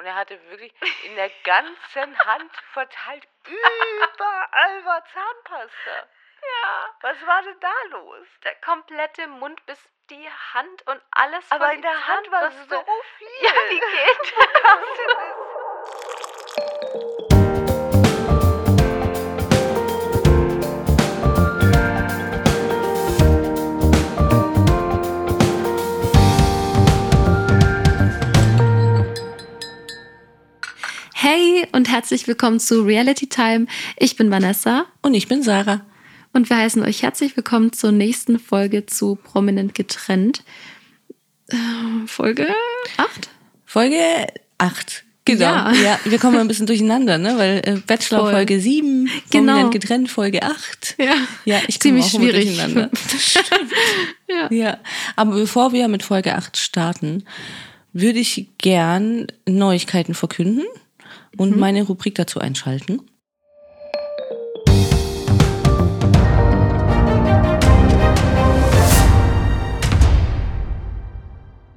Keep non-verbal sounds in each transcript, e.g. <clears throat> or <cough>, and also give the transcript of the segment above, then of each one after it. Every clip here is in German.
Und er hatte wirklich in der ganzen Hand verteilt überall war Zahnpasta. Ja. Was war denn da los? Der komplette Mund bis die Hand und alles Aber in der Hand war so viel. Ja, wie geht <laughs> das? Hey und herzlich willkommen zu Reality Time. Ich bin Vanessa Und ich bin Sarah. und wir heißen euch herzlich willkommen zur nächsten Folge zu Prominent getrennt. Äh, Folge 8? Folge 8. Genau. Ja. Ja. wir kommen ein bisschen <laughs> durcheinander, ne? Weil äh, Bachelor. Folge 7, Genau. Prominent getrennt Folge 8. Ja. Ja, ich komme Ziemlich auch schwierig. durcheinander. <laughs> Ja. Ja, aber bevor wir mit Folge 8 starten, würde ich gern Neuigkeiten verkünden und Mhm. meine Rubrik dazu einschalten.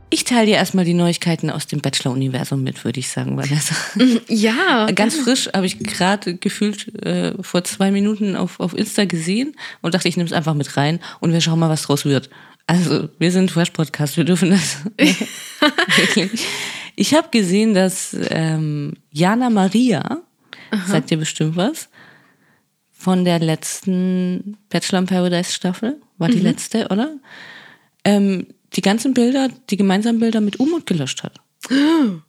Ich teile dir erstmal die Neuigkeiten aus dem Bachelor-Universum mit, würde ich sagen, Vanessa. Ja. Ganz frisch habe ich gerade gefühlt äh, vor zwei Minuten auf, auf Insta gesehen und dachte, ich nehme es einfach mit rein und wir schauen mal, was draus wird. Also, wir sind Fresh Podcast, wir dürfen das. <laughs> <laughs> Wirklich. Ich habe gesehen, dass ähm, Jana Maria, sagt dir bestimmt was, von der letzten Bachelor in Paradise Staffel, war die letzte, oder? Ähm, die ganzen Bilder, die gemeinsamen Bilder mit Umut gelöscht hat. <gasps>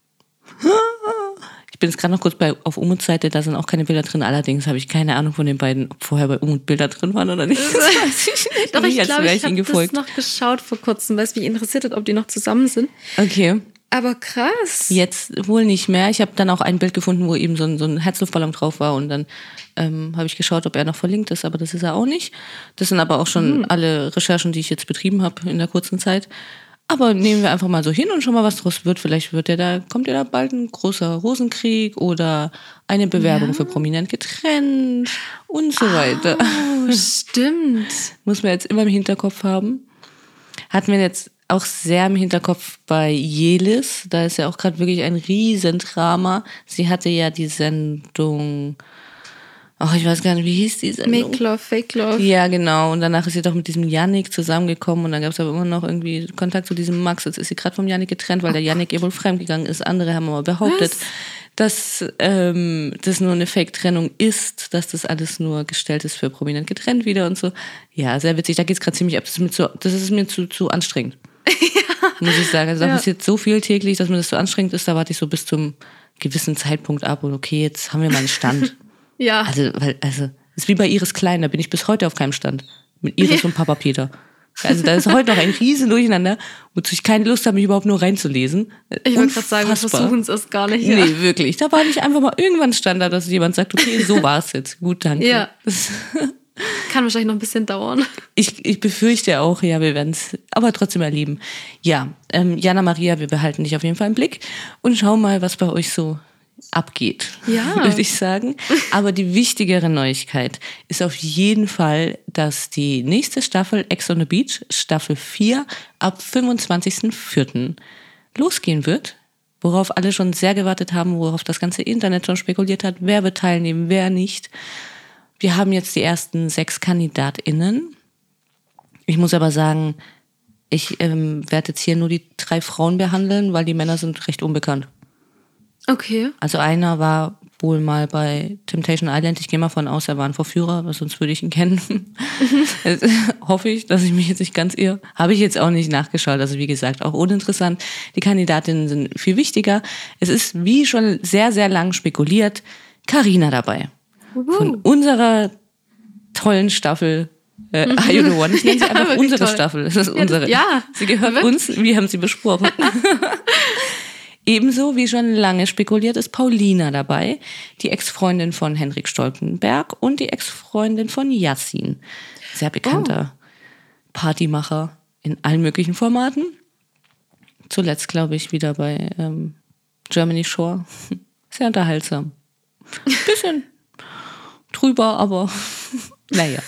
Ich bin jetzt gerade noch kurz bei, auf Umuts Seite, da sind auch keine Bilder drin. Allerdings habe ich keine Ahnung von den beiden, ob vorher bei Umut Bilder drin waren oder nicht. <laughs> Das weiß ich nicht. Doch, ich glaube, wäre ich habe das noch geschaut vor kurzem, weil es mich interessiert hat, ob die noch zusammen sind. Okay, Aber krass. jetzt wohl nicht mehr. Ich habe dann auch ein Bild gefunden, wo eben so ein, so ein Herzluftballon drauf war und dann ähm, habe ich geschaut, ob er noch verlinkt ist, aber das ist er auch nicht. Das sind aber auch schon alle Recherchen, die ich jetzt betrieben habe in der kurzen Zeit. Aber nehmen wir einfach mal so hin und schauen mal, was draus wird. Vielleicht wird ja da, kommt ja da bald ein großer Rosenkrieg oder eine Bewerbung für prominent getrennt und so weiter. Oh, stimmt. <laughs> Muss man jetzt immer im Hinterkopf haben. Hatten wir jetzt auch sehr im Hinterkopf bei Jelis. Da ist ja auch gerade wirklich ein Riesendrama. Sie hatte ja die Sendung, ach, ich weiß gar nicht, wie hieß die Sendung? Make Love, Fake Love. Ja, genau. Und danach ist sie doch mit diesem Yannick zusammengekommen und dann gab es aber immer noch irgendwie Kontakt zu diesem Max. Jetzt ist sie gerade vom Yannick getrennt, weil der Yannick ihr wohl fremdgegangen ist. Andere haben aber behauptet, Was? dass ähm, das nur eine Fake-Trennung ist, dass das alles nur gestellt ist für prominent getrennt wieder und so. Ja, sehr witzig. Da geht's gerade ziemlich ab. Das ist mir zu, das ist mir zu, zu anstrengend. <laughs> Muss ich sagen. Also da Ja. passiert so viel täglich, dass mir das so anstrengend ist. Da warte ich so bis zum gewissen Zeitpunkt ab und okay, jetzt haben wir mal einen Stand. <laughs> Ja. Also, weil, also, ist wie bei Iris Klein, da bin ich bis heute auf keinem Stand. Mit Iris und Papa Peter. Also, da ist heute noch ein riesen Durcheinander, wozu ich keine Lust habe, mich überhaupt nur reinzulesen. ich wollte gerade sagen, wir versuchen es erst gar nicht. Ja. Nee, wirklich. Da war nicht einfach mal irgendwann Stand da, dass jemand sagt, okay, so war's jetzt. Gut, danke. Ja. <laughs> Kann wahrscheinlich noch ein bisschen dauern. ich, ich befürchte auch, ja, wir werden es aber trotzdem erleben. Ja, ähm, Jana Maria, wir behalten dich auf jeden Fall im Blick und schau mal, was bei euch so abgeht, Ja. <laughs> würde ich sagen. Aber die wichtigere Neuigkeit ist auf jeden Fall, dass die nächste Staffel Ex on the Beach, Staffel 4, ab 25.04. losgehen wird. Worauf alle schon sehr gewartet haben, worauf das ganze Internet schon spekuliert hat, wer wird teilnehmen, wer nicht. Wir haben jetzt die ersten sechs KandidatInnen. Ich muss aber sagen, ich ähm, werde jetzt hier nur die drei Frauen behandeln, weil die Männer sind recht unbekannt. Okay. Also einer war wohl mal bei Temptation Island. Ich gehe mal von aus, er war ein Verführer, aber sonst würde ich ihn kennen. <laughs> Also, Hoffe ich, dass ich mich jetzt nicht ganz irre. Habe ich jetzt auch nicht nachgeschaut. Also wie gesagt, auch uninteressant. Die Kandidatinnen sind viel wichtiger. Es ist, wie schon sehr, sehr lang spekuliert, Karina dabei. Von unserer tollen Staffel äh, You the One? Ich nenne sie <laughs> Ja, einfach unsere toll. Staffel. Das ist das- unsere. ja, Sie gehört wirklich. uns. Wir haben sie besprochen. <laughs> Ebenso wie schon lange spekuliert ist Paulina dabei, die Ex-Freundin von Henrik Stoltenberg und die Ex-Freundin von Yassin. Sehr bekannter Partymacher in allen möglichen Formaten. Zuletzt, glaube ich, wieder bei ähm, Germany Shore. <laughs> Sehr unterhaltsam. Bisschen drüber, aber <laughs> naja.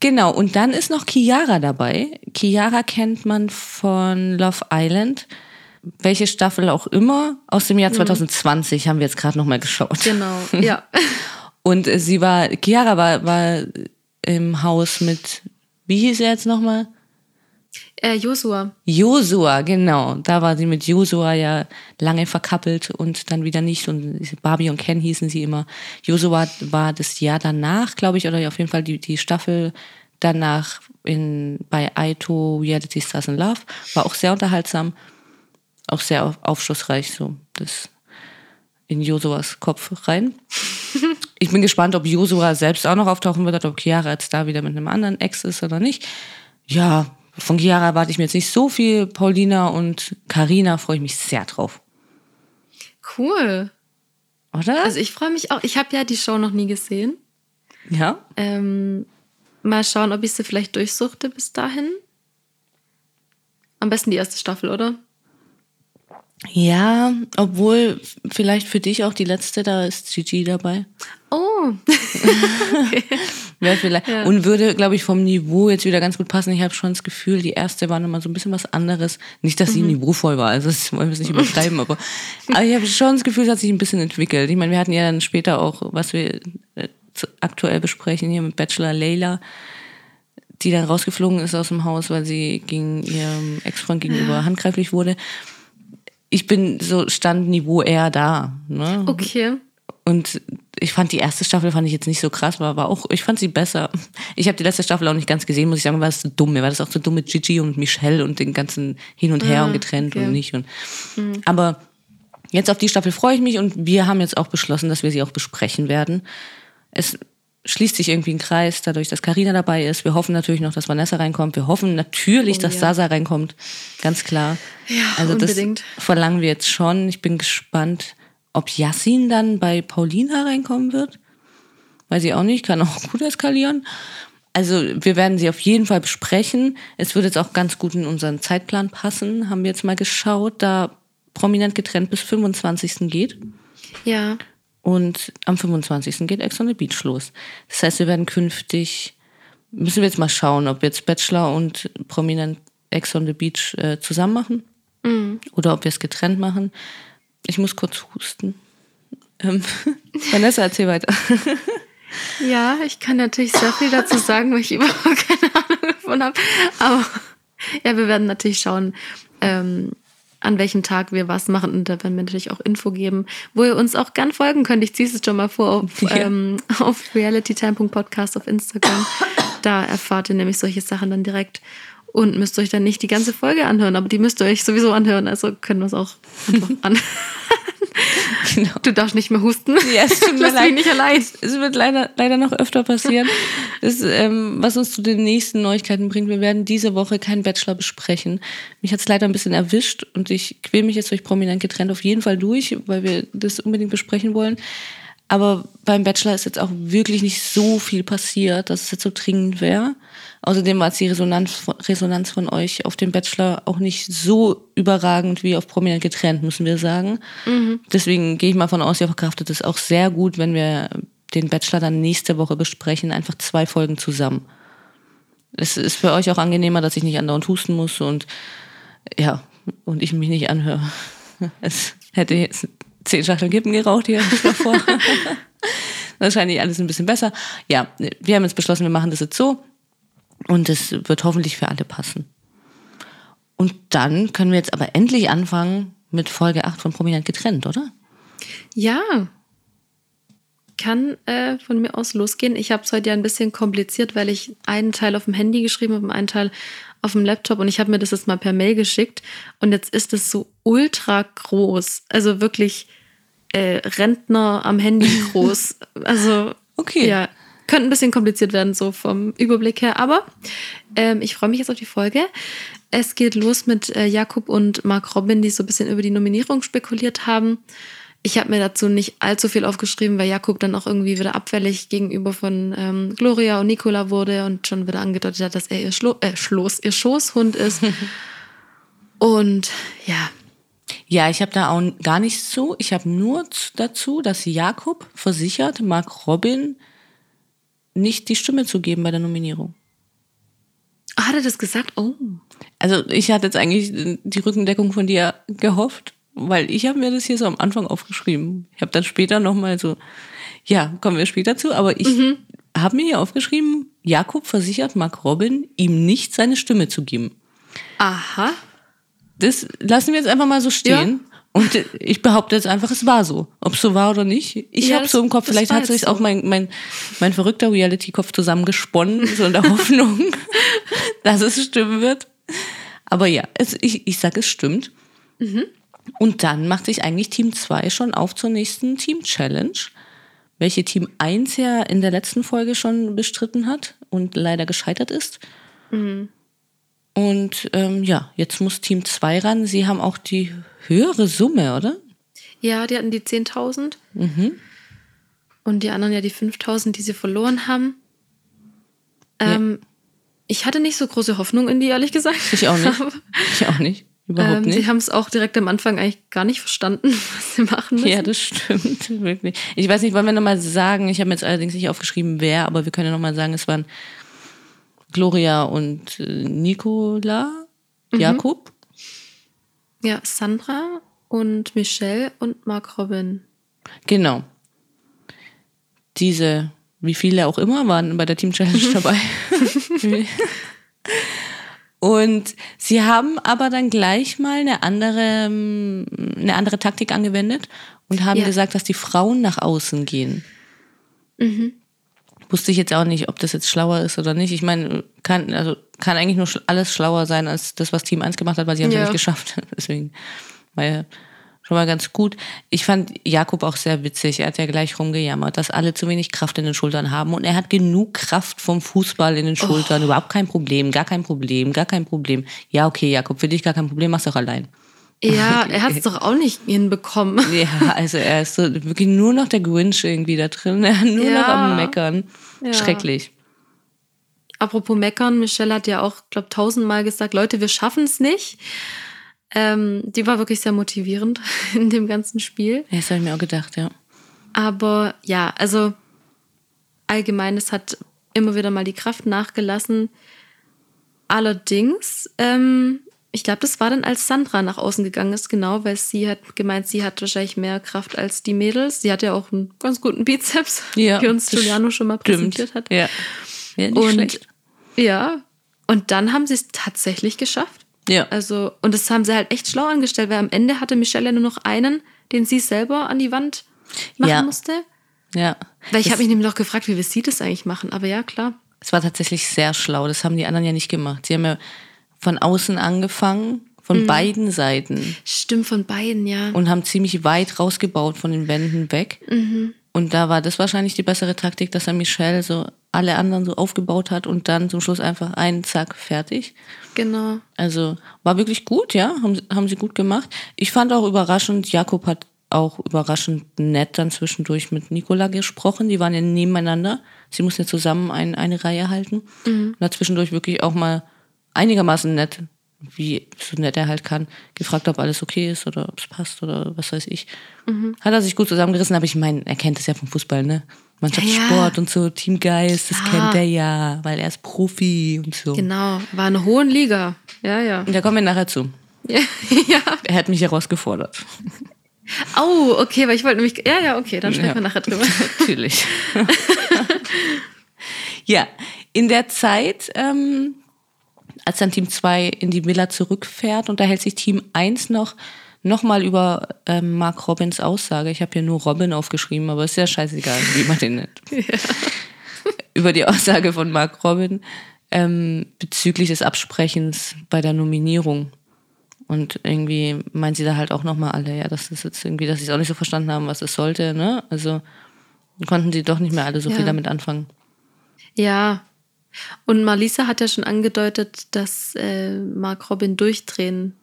Genau, und dann ist noch Chiara dabei. Chiara kennt man von Love Island. welche Staffel auch immer, aus dem Jahr 2020 haben wir jetzt gerade nochmal geschaut. Genau, <laughs> ja. Und sie war, Chiara war, war im Haus mit, wie hieß er jetzt nochmal? Äh, Joshua. Josua, genau. Da war sie mit Josua ja lange verkappelt und dann wieder nicht. Und Barbie und Ken hießen sie immer. Josua war das Jahr danach, glaube ich, oder auf jeden Fall die, die Staffel danach in, bei Aito Reality Stars in Love. War auch sehr unterhaltsam, auch sehr auf- aufschlussreich, so das in Josuas Kopf rein. <laughs> Ich bin gespannt, ob Josua selbst auch noch auftauchen wird, oder ob Chiara jetzt da wieder mit einem anderen Ex ist oder nicht. Ja, von Chiara erwarte ich mir jetzt nicht so viel. Paulina und Karina freue ich mich sehr drauf. Cool. Oder? Also ich freue mich auch. Ich habe ja die Show noch nie gesehen. ja. Ähm, mal schauen, ob ich sie vielleicht durchsuchte bis dahin. Am besten die erste Staffel, oder? Ja, obwohl vielleicht für dich auch die letzte, da ist Gigi dabei. Oh, <laughs> Wäre vielleicht, Ja. Und würde, glaube ich, vom Niveau jetzt wieder ganz gut passen. Ich habe schon das Gefühl, die erste war nochmal so ein bisschen was anderes. Nicht, dass sie niveauvoll war, also das wollen wir es nicht übertreiben, aber, <laughs> aber ich habe schon das Gefühl, es hat sich ein bisschen entwickelt. Ich meine, wir hatten ja dann später auch, was wir äh, aktuell besprechen, hier mit Bachelor Layla, die dann rausgeflogen ist aus dem Haus, weil sie gegen ihrem Ex-Freund gegenüber handgreiflich wurde. Ich bin so Standniveau eher da. Ne? okay. Und ich fand die erste Staffel fand ich jetzt nicht so krass, war aber auch, ich fand sie besser. Ich habe die letzte Staffel auch nicht ganz gesehen, muss ich sagen, war das zu dumm. Mir war das auch zu dumm mit Gigi und Michelle und den ganzen hin und her Ah, und getrennt okay. und nicht. Und, Aber jetzt auf die Staffel freue ich mich und wir haben jetzt auch beschlossen, dass wir sie auch besprechen werden. Es schließt sich irgendwie ein Kreis, dadurch, dass Karina dabei ist. Wir hoffen natürlich noch, dass Vanessa reinkommt. Wir hoffen natürlich, Oh, dass ja. Sasa reinkommt. Ganz klar. Ja, also unbedingt. das verlangen wir jetzt schon. Ich bin gespannt, ob Yassin dann bei Paulina reinkommen wird. Weiß ich auch nicht, kann auch gut eskalieren. Also wir werden sie auf jeden Fall besprechen. Es wird jetzt auch ganz gut in unseren Zeitplan passen. Haben wir jetzt mal geschaut, da prominent getrennt bis 25. geht. Ja. Und am 25. geht Ex on the Beach los. Das heißt, wir werden künftig, müssen wir jetzt mal schauen, ob wir jetzt Bachelor und prominent Ex on the Beach äh, zusammen machen oder ob wir es getrennt machen. Ich muss kurz husten. Ähm, <laughs> Vanessa, erzähl weiter. <laughs> Ja, ich kann natürlich sehr viel dazu sagen, weil ich <laughs> überhaupt keine Ahnung davon habe. Aber ja, wir werden natürlich schauen, ähm, an welchem Tag wir was machen. Und da werden wir natürlich auch Info geben, wo ihr uns auch gern folgen könnt. Ich ziehe es jetzt schon mal vor auf, <laughs> Ja. ähm, auf realitytime.podcast auf Instagram. Da erfahrt ihr nämlich solche Sachen dann direkt und müsst euch dann nicht die ganze Folge anhören, aber die müsst ihr euch sowieso anhören. Also können wir es auch einfach an. <laughs> <laughs> genau. Du darfst nicht mehr husten. Ja, es tut <laughs> mir Lass leid. nicht allein. Es wird leider, leider noch öfter passieren. <laughs> Das, ähm, was uns zu den nächsten Neuigkeiten bringt. Wir werden diese Woche keinen Bachelor besprechen. Mich hat es leider ein bisschen erwischt und ich quäle mich jetzt durch prominent getrennt auf jeden Fall durch, weil wir das unbedingt besprechen wollen. Aber beim Bachelor ist jetzt auch wirklich nicht so viel passiert, dass es jetzt so dringend wäre. Außerdem war jetzt die Resonanz, Resonanz von euch auf dem Bachelor auch nicht so überragend wie auf prominent getrennt, müssen wir sagen. Deswegen gehe ich mal von aus, ihr verkraftet es auch sehr gut, wenn wir den Bachelor dann nächste Woche besprechen, einfach zwei Folgen zusammen. Es ist für euch auch angenehmer, dass ich nicht andauernd husten muss und ja, und ich mich nicht anhöre. <laughs> Es hätte jetzt zehn Schachteln Kippen geraucht hier davor. <laughs> Wahrscheinlich alles ein bisschen besser. Ja, wir haben jetzt beschlossen, wir machen das jetzt so. Und es wird hoffentlich für alle passen. Und dann können wir jetzt aber endlich anfangen mit Folge 8 von Prominent getrennt, oder? Ja. Kann äh, von mir aus losgehen. Ich habe es heute ja ein bisschen kompliziert, weil ich einen Teil auf dem Handy geschrieben habe und einen Teil auf dem Laptop und ich habe mir das jetzt mal per Mail geschickt und jetzt ist es so ultra groß. Also wirklich äh, Rentner am Handy groß. <laughs> Also Okay. ja, könnte ein bisschen kompliziert werden, so vom Überblick her. Aber ähm, ich freue mich jetzt auf die Folge. Es geht los mit äh, Jakob und Mark Robin, die so ein bisschen über die Nominierung spekuliert haben. Ich habe mir dazu nicht allzu viel aufgeschrieben, weil Jakob dann auch irgendwie wieder abfällig gegenüber von ähm, Gloria und Nicola wurde und schon wieder angedeutet hat, dass er ihr, Schlo äh, Schloss, ihr Schoßhund ist. <laughs> und ja, Ja, ich habe da auch gar nichts zu. Ich habe nur dazu, dass Jakob versichert, Mark Robin nicht die Stimme zu geben bei der Nominierung. Ah, hat er das gesagt? Oh. Also ich hatte jetzt eigentlich die Rückendeckung von dir gehofft, weil ich habe mir das hier so am Anfang aufgeschrieben. Ich habe dann später nochmal so, ja, kommen wir später zu, aber ich Mhm. habe mir hier aufgeschrieben, Jakob versichert Mark Robin, ihm nicht seine Stimme zu geben. Aha. Das lassen wir jetzt einfach mal so stehen. Und ich behaupte jetzt einfach, es war so. Ob es so war oder nicht. Ich Ja, habe so im Kopf, vielleicht hat sich jetzt auch so. mein, mein, mein verrückter Reality-Kopf zusammengesponnen, <laughs> so in der Hoffnung, <laughs> dass es stimmen wird. Aber ja, es, ich, ich sage, es stimmt. Mhm. Und dann macht sich eigentlich Team 2 schon auf zur nächsten Team-Challenge, welche Team 1 ja in der letzten Folge schon bestritten hat und leider gescheitert ist. Mhm. Und ähm, ja, jetzt muss Team 2 ran. Sie haben auch die höhere Summe, oder? Ja, die hatten die 10.000. Mhm. Und die anderen ja die 5.000, die sie verloren haben. Ähm, Ich hatte nicht so große Hoffnung in die, ehrlich gesagt. Ich auch nicht. <laughs> Ich auch nicht. Überhaupt Ähm, nicht. sie haben es auch direkt am Anfang eigentlich gar nicht verstanden, <laughs> was sie machen müssen. Ja, das stimmt, <laughs> wirklich. Ich weiß nicht, wollen wir nochmal sagen, ich habe jetzt allerdings nicht aufgeschrieben, wer, aber wir können ja nochmal sagen, es waren Gloria und äh, Nicola, Mhm. Jakob. Ja, Sandra und Michelle und Mark Robin. Genau. Diese, wie viele auch immer, waren bei der Team Challenge <laughs> dabei. Und sie haben aber dann gleich mal eine andere, ähm, eine andere Taktik angewendet und haben Ja. gesagt, dass die Frauen nach außen gehen. Wusste ich jetzt auch nicht, ob das jetzt schlauer ist oder nicht. Ich meine, kann, also kann eigentlich nur alles schlauer sein als das, was Team 1 gemacht hat, weil sie haben es ja Ja. nicht geschafft. <laughs> Deswegen war ja schon mal ganz gut. Ich fand Jakob auch sehr witzig. Er hat ja gleich rumgejammert, dass alle zu wenig Kraft in den Schultern haben. Und er hat genug Kraft vom Fußball in den Schultern. Überhaupt kein Problem, gar kein Problem, gar kein Problem. Ja, okay, Jakob, für dich gar kein Problem, mach's doch allein. Ja, <laughs> er hat es doch auch nicht hinbekommen. <laughs> Ja, also er ist so wirklich nur noch der Grinch irgendwie da drin. <laughs> Er nur noch Ja. am Meckern. Ja. Schrecklich. Apropos Meckern, Michelle hat ja auch, glaube tausendmal gesagt, Leute, wir schaffen es nicht. Ähm, die war wirklich sehr motivierend in dem ganzen Spiel. Ja, das habe ich mir auch gedacht, ja. Aber ja, also allgemein, es hat immer wieder mal die Kraft nachgelassen. Allerdings, ähm, ich glaube, das war dann, als Sandra nach außen gegangen ist, genau, weil sie hat gemeint, sie hat wahrscheinlich mehr Kraft als die Mädels. Sie hat ja auch einen ganz guten Bizeps, <laughs> Ja, wie uns Giuliano schon mal präsentiert hat. Ja. ja nicht Und schlecht. ja, und dann haben sie es tatsächlich geschafft. Ja. Also, und das haben sie halt echt schlau angestellt, weil am Ende hatte Michelle ja nur noch einen, den sie selber an die Wand machen Ja. musste. ja. Weil ich habe mich nämlich noch gefragt, wie wir sie das eigentlich machen. Aber ja, klar. Es war tatsächlich sehr schlau. Das haben die anderen ja nicht gemacht. Sie haben ja von außen angefangen, von beiden Seiten Stimmt von beiden, ja. und haben ziemlich weit rausgebaut von den Wänden weg. Und da war das wahrscheinlich die bessere Taktik, dass er Michelle so alle anderen so aufgebaut hat und dann zum Schluss einfach einen Zack fertig. genau. Also war wirklich gut, ja, haben, sie- haben sie gut gemacht. Ich fand auch überraschend, Jakob hat auch überraschend nett dann zwischendurch mit Nicola gesprochen. Die waren ja nebeneinander. Sie mussten ja zusammen ein, eine Reihe halten. Und hat zwischendurch wirklich auch mal einigermaßen nett, wie so nett er halt kann, gefragt, ob alles okay ist oder ob es passt oder was weiß ich. Hat er sich gut zusammengerissen, aber ich meine, er kennt es ja vom Fußball, ne? Mannschaftssport und so, Teamgeist, das Ja. kennt er ja, weil er ist Profi und so. Genau. War eine hohen Liga. Ja, ja. Und da kommen wir nachher zu. <laughs> ja. ja. Er hat mich herausgefordert. Oh, okay, weil ich wollte nämlich. Ja, ja, okay, dann sprechen Ja. wir nachher drüber. <laughs> Natürlich. <laughs> ja, in der Zeit, ähm, als dann Team 2 in die Villa zurückfährt, unterhält sich Team 1 noch nochmal über ähm, Mark Robbins Aussage. Ich habe hier nur Robin aufgeschrieben, aber ist ja scheißegal, wie man den nennt. <laughs> Über die Aussage von Mark Robin ähm, bezüglich des Absprechens bei der Nominierung. Und irgendwie meinen sie da halt auch nochmal alle, ja, dass das jetzt irgendwie, dass sie es auch nicht so verstanden haben, was es sollte, ne? Also konnten sie doch nicht mehr alle so Ja. viel damit anfangen. Ja. Und Marlisa hat ja schon angedeutet, dass äh, Mark Robin durchdrehen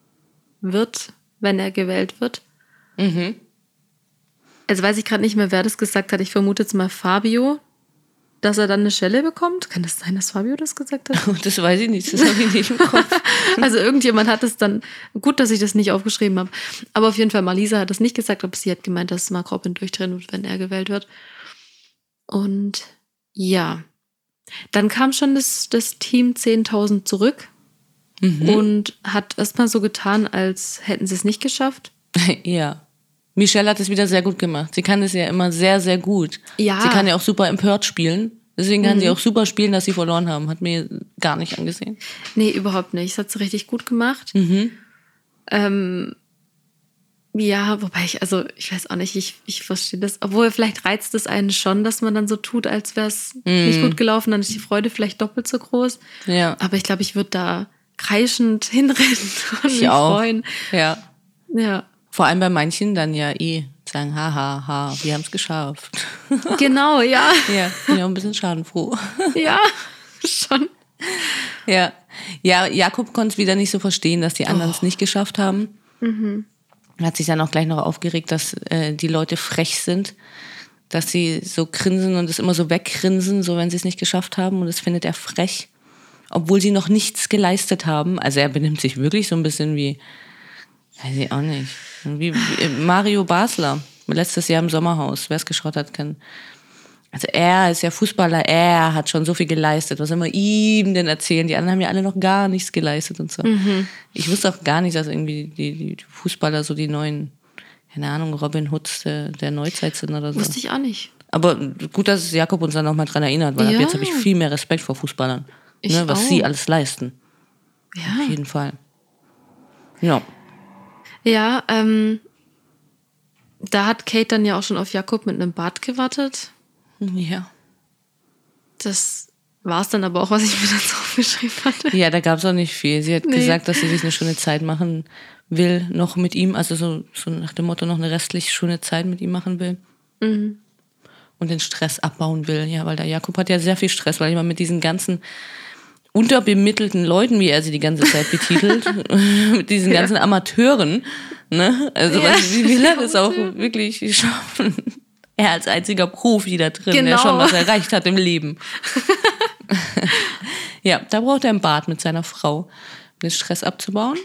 wird, wenn er gewählt wird. Mhm. Also weiß ich gerade nicht mehr, wer das gesagt hat. Ich vermute jetzt mal Fabio, dass er dann eine Schelle bekommt. Kann das sein, dass Fabio das gesagt hat? <laughs> Das weiß ich nicht, das habe ich nicht im Kopf. <laughs> Also irgendjemand hat es dann, gut, dass ich das nicht aufgeschrieben habe. Aber auf jeden Fall, Marlisa hat das nicht gesagt, aber sie hat gemeint, dass Mark Robin durchdrehen wird, wenn er gewählt wird. Und ja, dann kam schon das, das Team 10.000 zurück. und hat erstmal so getan, als hätten sie es nicht geschafft. <laughs> ja. Michelle hat es wieder sehr gut gemacht. Sie kann es ja immer sehr, sehr gut. Ja. Sie kann ja auch super empört spielen. Deswegen kann sie auch super spielen, dass sie verloren haben. Hat mir gar nicht angesehen. Nee, überhaupt nicht. Das hat sie richtig gut gemacht. Ähm, ja, wobei ich, also ich weiß auch nicht, ich, ich verstehe das. Obwohl, vielleicht reizt es einen schon, dass man dann so tut, als wäre es nicht gut gelaufen, dann ist die Freude vielleicht doppelt so groß. Ja. Aber ich glaube, ich würde da kreischend <laughs> hinrennen und Ich mich auch. freuen. Ja. Ja, Vor allem bei manchen dann ja eh sagen, ha, ha, ha, wir haben es geschafft. <laughs> genau, ja, ja, bin ja auch ein bisschen schadenfroh. <laughs> ja, schon. Ja, ja Jakob konnte es wieder nicht so verstehen, dass die anderen es nicht geschafft haben. Hat sich dann auch gleich noch aufgeregt, dass äh, die Leute frech sind, dass sie so grinsen und es immer so weggrinsen, so wenn sie es nicht geschafft haben. Und das findet er frech, obwohl sie noch nichts geleistet haben. Also er benimmt sich wirklich so ein bisschen wie, weiß ich auch nicht, wie, Mario Basler letztes Jahr im Sommerhaus. Wer es geschaut hat, kann also er ist ja Fußballer, er hat schon so viel geleistet. Was soll man ihm denn erzählen? Die anderen haben ja alle noch gar nichts geleistet und so. Ich wusste auch gar nicht, dass irgendwie die, die, Fußballer so die neuen, keine Ahnung, Robin Hoods der, der Neuzeit sind oder so. Wusste ich auch nicht. Aber gut, dass Jakob uns da nochmal dran erinnert, weil ab Ja. jetzt habe ich viel mehr Respekt vor Fußballern. Ich Ne, was auch. sie alles leisten. Auf Ja, jeden Fall. Ja. ja ähm, da hat Kate dann ja auch schon auf Jakob mit einem Bart gewartet. Ja. Das war es dann aber auch, was ich mir <laughs> dann so aufgeschrieben hatte. Ja, da gab es auch nicht viel. Sie hat Nee. gesagt, dass sie sich eine schöne Zeit machen will, noch mit ihm, also so, so nach dem Motto noch eine restlich schöne Zeit mit ihm machen will. Mhm. Und den Stress abbauen will. Ja, weil der Jakob hat ja sehr viel Stress, weil immer mit diesen ganzen unterbemittelten Leuten, wie er sie die ganze Zeit betitelt, <laughs> mit diesen ganzen Amateuren, ne? Also Ja, was, wie will er das auch wirklich schaffen? Er als einziger Profi da drin, der Genau. schon was erreicht hat im Leben. <laughs> ja, da braucht er einen Bad mit seiner Frau, um den Stress abzubauen.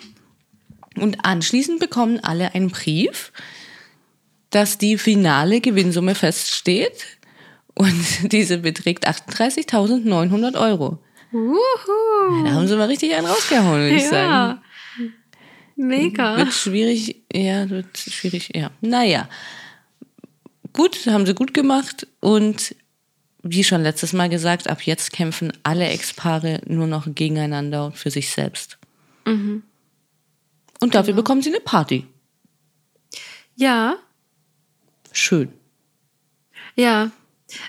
Und anschließend bekommen alle einen Brief, dass die finale Gewinnsumme feststeht. Und <laughs> diese beträgt 38.900 Euro. Wuhu. Da haben sie mal richtig einen rausgehauen, würde ich sagen. Ja. Mega. Wird schwierig, ja, wird schwierig, ja. Naja. Gut, haben sie gut gemacht und wie schon letztes Mal gesagt, ab jetzt kämpfen alle Ex-Paare nur noch gegeneinander und für sich selbst. Mhm. Und dafür bekommen sie eine Party. Ja, Schön. ja.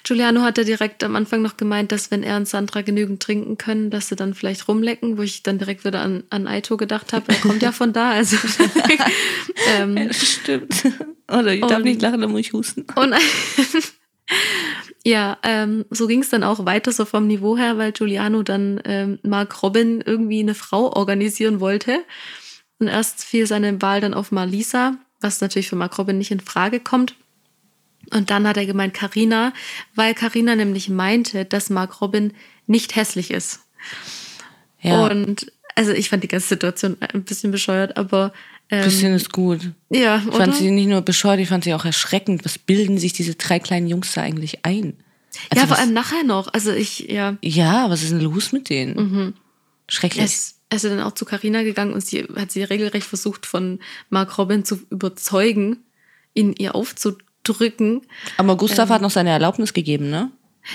Giuliano hat ja direkt am Anfang noch gemeint, dass wenn er und Sandra genügend trinken können, dass sie dann vielleicht rumlecken, wo ich dann direkt wieder an, an Aito gedacht habe. Er kommt ja von da, also. <laughs> ähm, Stimmt. Oder ich darf Und- nicht lachen, dann muss ich husten. Und <laughs> ja, ähm, so ging es dann auch weiter so vom Niveau her, weil Giuliano dann ähm, Mark Robin irgendwie eine Frau organisieren wollte. Und erst fiel seine Wahl dann auf Marlisa, was natürlich für Mark Robin nicht in Frage kommt. Und dann hat er gemeint Karina, weil Karina nämlich meinte, dass Mark Robin nicht hässlich ist. Ja, Und also ich fand die ganze Situation ein bisschen bescheuert, aber ähm, bisschen ist gut. ja, Ich oder? fand sie nicht nur bescheuert, ich fand sie auch erschreckend. Was bilden sich diese drei kleinen Jungs da eigentlich ein? Also ja, vor allem nachher noch. Also ich, ja, Ja, was ist denn los mit denen? Mhm. Schrecklich. Er ist, er ist dann auch zu Carina gegangen und sie hat sie regelrecht versucht, von Mark Robin zu überzeugen, ihn ihr aufzudrücken. Aber Gustav hat noch seine Erlaubnis gegeben, ne?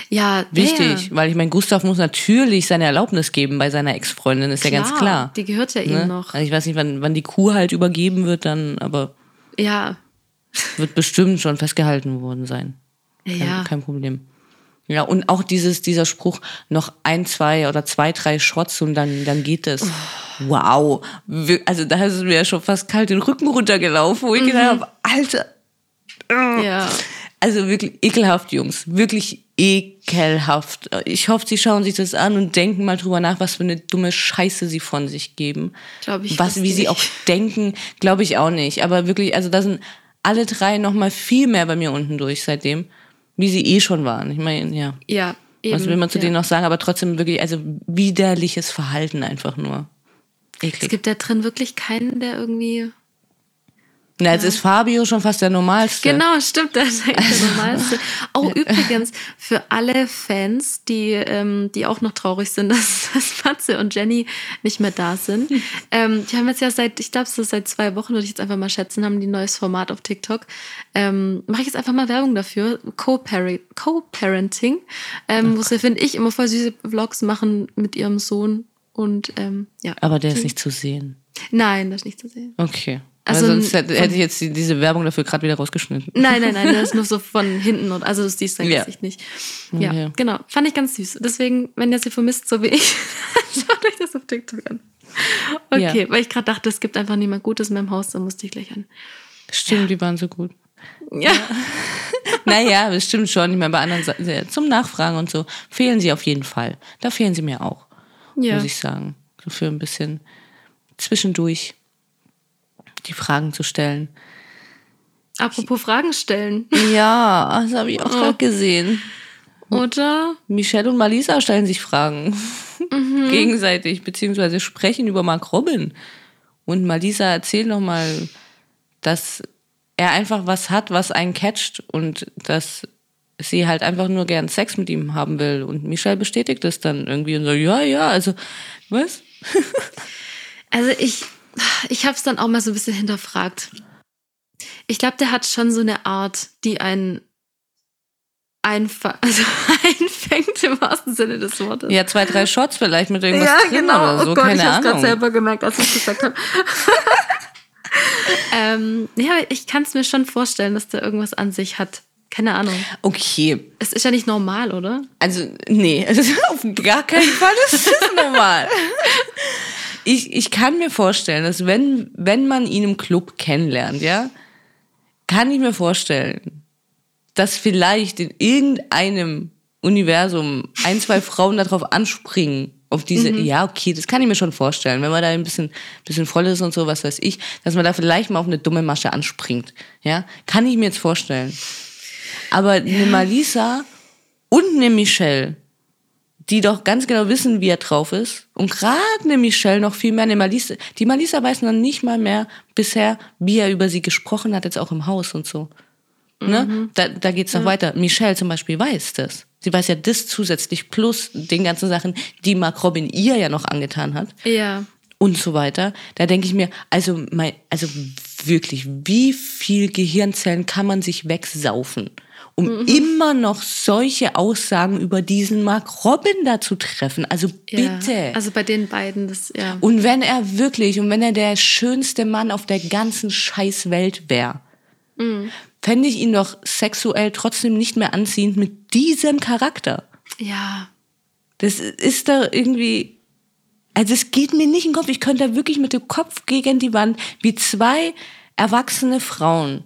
Ja, Wichtig, der, weil ich meine, Gustav muss natürlich seine Erlaubnis geben bei seiner Ex-Freundin, ist ja ganz klar. Die gehört ja ihm ne? noch. Also ich weiß nicht, wann, wann die Kuh halt übergeben wird, dann, aber Ja, wird bestimmt schon festgehalten worden sein. Kein, ja. kein Problem. Ja, und auch dieses, dieser Spruch, noch ein, zwei oder zwei, drei Shots und dann, dann geht es. Wow. Wir- Also da ist mir ja schon fast kalt den Rücken runtergelaufen, wo ich gedacht habe, Alter, ja. also wirklich ekelhaft, Jungs. Wirklich ekelhaft. Ich hoffe, sie schauen sich das an und denken mal drüber nach, was für eine dumme Scheiße sie von sich geben. Glaub ich was, wie sie nicht. auch denken, glaube ich auch nicht. Aber wirklich, also da sind alle drei noch mal viel mehr bei mir unten durch seitdem, wie sie eh schon waren. Ich meine, ja. Ja, eben. Was will man zu ja. denen noch sagen? Aber trotzdem wirklich, also widerliches Verhalten einfach nur. Es Eklig. gibt da drin wirklich keinen, der irgendwie. Na, jetzt ist Fabio schon fast der Normalste. Genau, stimmt, das ist eigentlich der normalste. <laughs> Oh, übrigens, für alle Fans, die, ähm, die auch noch traurig sind, <laughs> dass, dass Matze und Jenny nicht mehr da sind. <laughs> Ähm, die haben jetzt ja seit, ich glaube, so seit zwei Wochen, würde ich jetzt einfach mal schätzen, haben die ein neues Format auf TikTok. Ähm, Mache ich jetzt einfach mal Werbung dafür. Co-Parenting, Co ähm, wo sie, finde ich, immer voll süße Vlogs machen mit ihrem Sohn. Und ähm, ja. Aber der ist nicht zu sehen. Nein, das ist nicht zu sehen. Okay. Also Also sonst hätte, hätte ich jetzt die, diese Werbung dafür gerade wieder rausgeschnitten. Nein, nein, nein, das <laughs> ist nur so von hinten und also das siehst du sein Ja. Gesicht nicht. Ja, Okay. genau. Fand ich ganz süß. Deswegen, wenn ihr sie vermisst, so wie ich, <laughs> schaut euch das auf TikTok an. Okay, Ja. weil ich gerade dachte, es gibt einfach niemand Gutes mehr im Haus, da musste ich gleich an. Stimmt, die waren so gut. Ja, Naja, <laughs> das stimmt schon. Ich meine, bei anderen Seiten, äh, zum Nachfragen und so fehlen sie auf jeden Fall. Da fehlen sie mir auch, ja. muss ich sagen. So für ein bisschen zwischendurch die Fragen zu stellen. Apropos Fragen stellen, Ja, <laughs> das habe ich auch gerade gesehen. oder? Michelle und Malisa stellen sich Fragen <laughs> gegenseitig, beziehungsweise sprechen über Mark Robin. Und Malisa erzählt nochmal, dass er einfach was hat, was einen catcht und dass sie halt einfach nur gern Sex mit ihm haben will. Und Michelle bestätigt das dann irgendwie und so, ja, ja, also, was? <laughs> Also ich, ich habe es dann auch mal so ein bisschen hinterfragt. Ich glaube, der hat schon so eine Art, die einen einfach, <laughs> also einfängt im wahrsten Sinne des Wortes. Ja, zwei, drei Shots vielleicht mit irgendwas ja, drin genau. oder so, oh Gott, keine ich hab's gerade selber gemerkt, als ich gesagt habe. <laughs> ähm, ja, ich kann es mir schon vorstellen, dass der irgendwas an sich hat. Keine Ahnung. Okay, Es ist ja nicht normal, oder? Also, nee, <laughs> auf gar keinen Fall ist das normal. Ich, ich kann mir vorstellen, dass wenn, wenn man ihn im Club kennenlernt, ja, kann ich mir vorstellen, dass vielleicht in irgendeinem Universum ein, zwei <laughs> Frauen darauf anspringen, auf diese, ja, okay, das kann ich mir schon vorstellen, wenn man da ein bisschen, bisschen voll ist und so, was weiß ich, dass man da vielleicht mal auf eine dumme Masche anspringt, ja, kann ich mir jetzt vorstellen. Aber eine Malisa und eine Michelle, die doch ganz genau wissen, wie er drauf ist. Und gerade eine Michelle noch viel mehr. Eine Malisa, die Malisa weiß noch nicht mal mehr bisher, wie er über sie gesprochen hat, jetzt auch im Haus und so. Ne? Da, da geht's noch weiter. Michelle zum Beispiel weiß das. Sie weiß ja das zusätzlich plus den ganzen Sachen, die Mark Robin ihr ja noch angetan hat Ja. und so weiter. Da denke ich mir, also, mein, also wirklich, wie viel Gehirnzellen kann man sich wegsaufen, um immer noch solche Aussagen über diesen Mark Robin da zu treffen? Also bitte. Ja. Also bei den beiden, das, ja. und wenn er wirklich, und wenn er der schönste Mann auf der ganzen Scheißwelt wäre, fände ich ihn doch sexuell trotzdem nicht mehr anziehend mit diesem Charakter. Ja. Das ist da irgendwie. Also es geht mir nicht in den Kopf. Ich könnte da wirklich mit dem Kopf gegen die Wand wie zwei erwachsene Frauen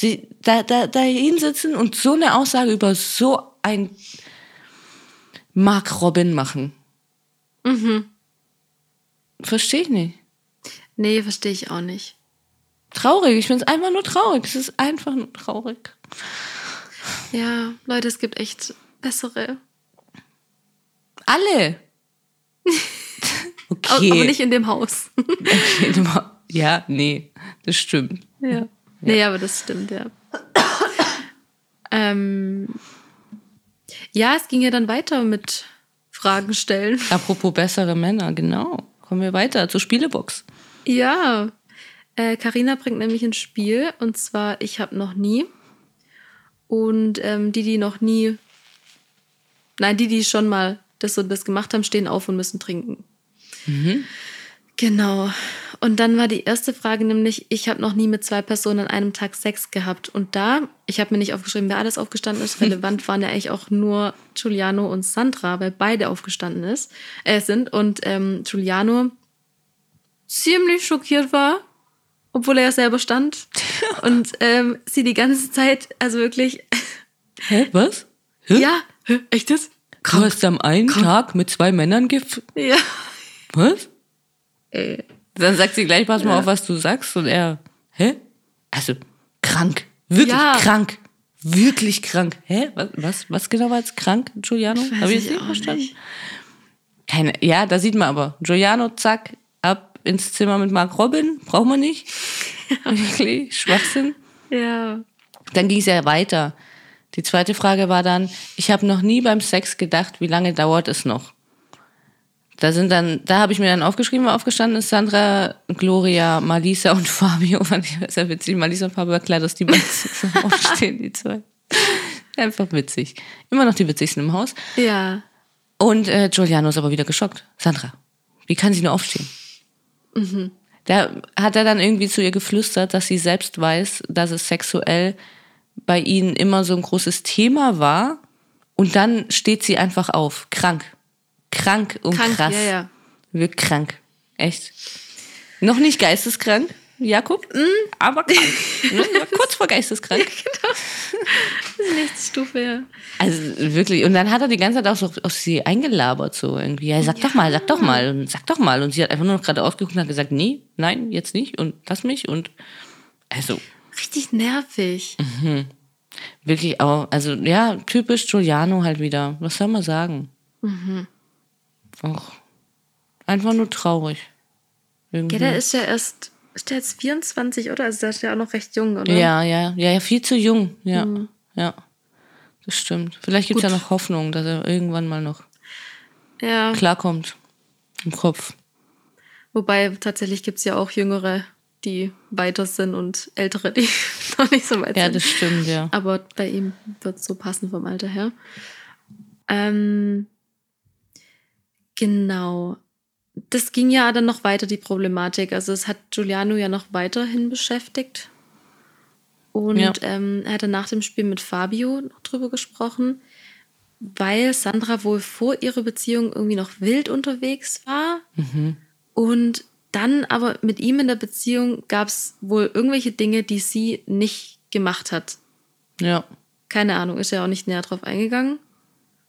sie da, da, da hinsitzen und so eine Aussage über so ein Mark Robin machen. Mhm. Verstehe ich nicht. Nee, verstehe ich auch nicht. Traurig. Ich finde es einfach nur traurig. Es ist einfach nur traurig. Ja, Leute, es gibt echt bessere. Alle. <laughs> Okay. Aber nicht in dem Haus. <laughs> ja, nee, das stimmt. Ja. Nee, aber das stimmt, ja. <coughs> ähm, ja, es ging ja dann weiter mit Fragen stellen. <laughs> Apropos bessere Männer, genau. Kommen wir weiter zur Spielebox. Ja. Äh, Carina bringt nämlich ein Spiel und zwar Ich habe noch nie. Und ähm, die, die noch nie, nein, die, die schon mal das und das gemacht haben, stehen auf und müssen trinken. Genau. Und dann war die erste Frage nämlich, ich habe noch nie mit zwei Personen an einem Tag Sex gehabt. Und da, ich habe mir nicht aufgeschrieben, wer alles aufgestanden ist. Relevant waren ja eigentlich auch nur Giuliano und Sandra, weil beide aufgestanden ist, äh, sind. Und ähm, Giuliano ziemlich schockiert war, obwohl er ja selber stand. <laughs> Und ähm, sie die ganze Zeit, also wirklich, <laughs> Hä, was? Hä? ja, hä, echt das? Du hast am einen Tag mit zwei Männern gef... Ja. Was? Ey. Dann sagt sie gleich, pass mal auf, was du sagst. Und er, hä? Also, krank. Wirklich Ja. krank. Wirklich krank. Hä? Was, was, was genau war jetzt krank, Giuliano? Habe ich es nicht verstanden? nicht. Keine, ja, da sieht man aber. Giuliano, zack, ab ins Zimmer mit Mark Robin. Braucht man nicht. <laughs> Wirklich, Schwachsinn. Ja. Dann ging es ja weiter. Die zweite Frage war dann, ich habe noch nie beim Sex gedacht, wie lange dauert es noch? Da sind dann, da habe ich mir dann aufgeschrieben, aufgestanden ist Sandra, Gloria, Malisa und <laughs> Fabio. Fand ich sehr witzig. Malisa und Fabio klar, dass die beiden <laughs> aufstehen, die zwei. Einfach witzig. Immer noch die witzigsten im Haus. Ja. Und äh, Giuliano ist aber wieder geschockt. Sandra, wie kann sie nur aufstehen? Da hat er dann irgendwie zu ihr geflüstert, dass sie selbst weiß, dass es sexuell bei ihnen immer so ein großes Thema war. Und dann steht sie einfach auf. Krank. Krank und Krank, krass. ja, ja. Wirklich krank. Echt. Noch nicht geisteskrank, Jakob, aber krank. <laughs> Ne? Kurz vor geisteskrank. <laughs> Nächste Stufe, ja. Also wirklich. Und dann hat er die ganze Zeit auch so auf sie eingelabert, so irgendwie. Ja, sag doch mal, sag doch mal, und sag doch mal. Und sie hat einfach nur noch gerade ausgeguckt und hat gesagt, nee, nein, jetzt nicht und lass mich. Und also Richtig nervig. wirklich auch, also ja, typisch Giuliano halt wieder. Was soll man sagen? Auch einfach nur traurig. Irgendwie. Ja, der ist ja erst, ist der jetzt 24, oder? Also der ist ja auch noch recht jung, oder? Ja, ja, ja, ja, viel zu jung. Ja, ja. Das stimmt. Vielleicht gibt es ja noch Hoffnung, dass er irgendwann mal noch Ja. klarkommt. Im Kopf. Wobei tatsächlich gibt es ja auch Jüngere, die weiter sind und Ältere, die <laughs> noch nicht so weit Ja, sind. das stimmt, ja. Aber bei ihm wird es so passen vom Alter her. Ähm, genau. Das ging ja dann noch weiter, die Problematik. Also es hat Giuliano ja noch weiterhin beschäftigt. Und Ja. ähm, er hatte nach dem Spiel mit Fabio noch drüber gesprochen, weil Sandra wohl vor ihrer Beziehung irgendwie noch wild unterwegs war. Und dann aber mit ihm in der Beziehung gab es wohl irgendwelche Dinge, die sie nicht gemacht hat. Ja, Keine Ahnung, ist ja auch nicht näher drauf eingegangen.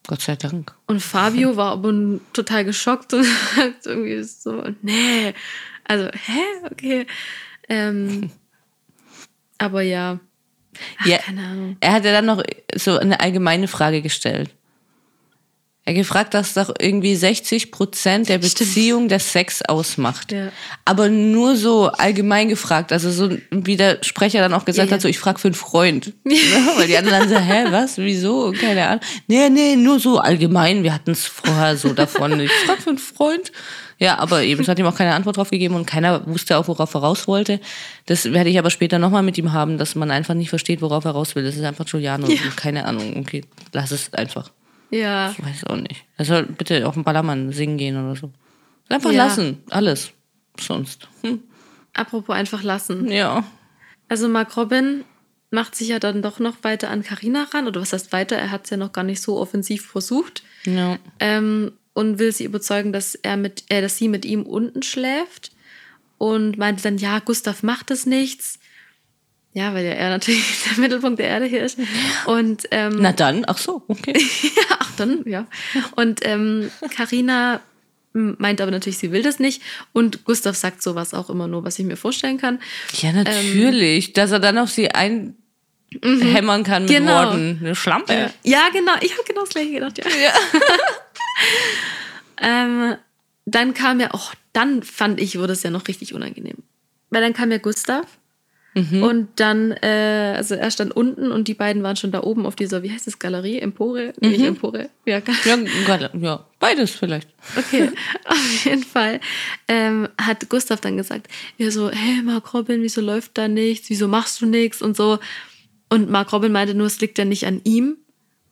Gott sei Dank. Und Fabio war aber total geschockt und <laughs> hat irgendwie so, nee. Also, hä? Okay. Ähm, <laughs> aber ja. Ach, Ja. Keine Ahnung. Er hat ja dann noch so eine allgemeine Frage gestellt. Er gefragt, dass doch irgendwie 60 Prozent der. Beziehung der Sex ausmacht. Ja. Aber nur so allgemein gefragt. Also so wie der Sprecher dann auch gesagt Ja, ja. hat, so ich frage für einen Freund. Ja, <laughs> weil die anderen dann so, hä, was, wieso? Keine Ahnung. Nee, nee, nur so allgemein. Wir hatten es vorher so davon. Ich frage für einen Freund. Ja, aber eben, es hat ihm auch keine Antwort drauf gegeben und keiner wusste auch, worauf er raus wollte. Das werde ich aber später nochmal mit ihm haben, dass man einfach nicht versteht, worauf er raus will. Das ist einfach Giuliano. Keine Ahnung. Okay, lass es einfach. Ja. Ich weiß auch nicht. Er soll bitte auf den Ballermann singen gehen oder so. Einfach Ja. lassen. Alles. Sonst. Hm. Apropos einfach lassen. Ja. Also Mark Robin macht sich ja dann doch noch weiter an Karina ran. Oder was heißt weiter? Er hat es ja noch gar nicht so offensiv versucht. Ja. ähm, und will sie überzeugen, dass er mit, äh, dass sie mit ihm unten schläft und meinte dann, ja, Gustav macht das nichts. Ja, weil ja er <laughs> natürlich der Mittelpunkt der Erde hier ist. Und ähm, Na dann, ach so, okay. <laughs> ja, ach dann, ja. Und ähm, Carina meint aber natürlich, sie will das nicht. Und Gustav sagt sowas auch immer nur, was ich mir vorstellen kann. Ja, natürlich. dass er dann auf sie einhämmern kann mit Genau. Worten. Eine Schlampe. Ja, genau. Ich habe genau das gleiche gedacht, ja. <laughs> ähm, dann kam ja, oh, dann fand ich, wurde es ja noch richtig unangenehm. Weil dann kam ja Gustav und dann, äh, also er stand unten und die beiden waren schon da oben auf dieser, wie heißt das, Galerie? Empore? Nee, Nicht Empore. Ja, Ja, ja, beides vielleicht. Okay, <laughs> auf jeden Fall ähm, hat Gustav dann gesagt, er so, hey Mark Robin, wieso läuft da nichts? Wieso machst du nichts? Und so. Und Mark Robin meinte nur, es liegt ja nicht an ihm.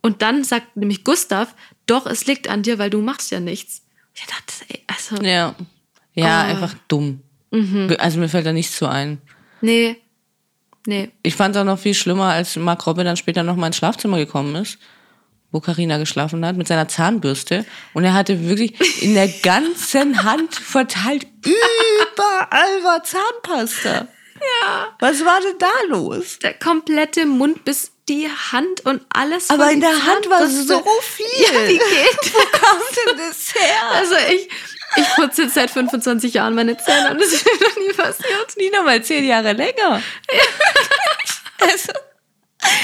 Und dann sagt nämlich Gustav, doch, es liegt an dir, weil du machst ja nichts. Ich dachte, ey, also, Ja. Ja, Oh. einfach dumm. Also mir fällt da nichts zu ein. nee, nee. Ich fand es auch noch viel schlimmer, als Mark Robin dann später noch mal ins Schlafzimmer gekommen ist, wo Karina geschlafen hat, mit seiner Zahnbürste. Und er hatte wirklich in der ganzen Hand verteilt, überall war Zahnpasta. Ja. Was war denn da los? Der komplette Mund bis die Hand und alles. Aber in der Hand war so viel. Ja, wie geht <laughs> Wo kam denn das her? Also ich, ich putze jetzt seit 25 Jahren meine Zähne und das ist mir noch nie passiert. nie noch mal zehn Jahre länger. <laughs> Also,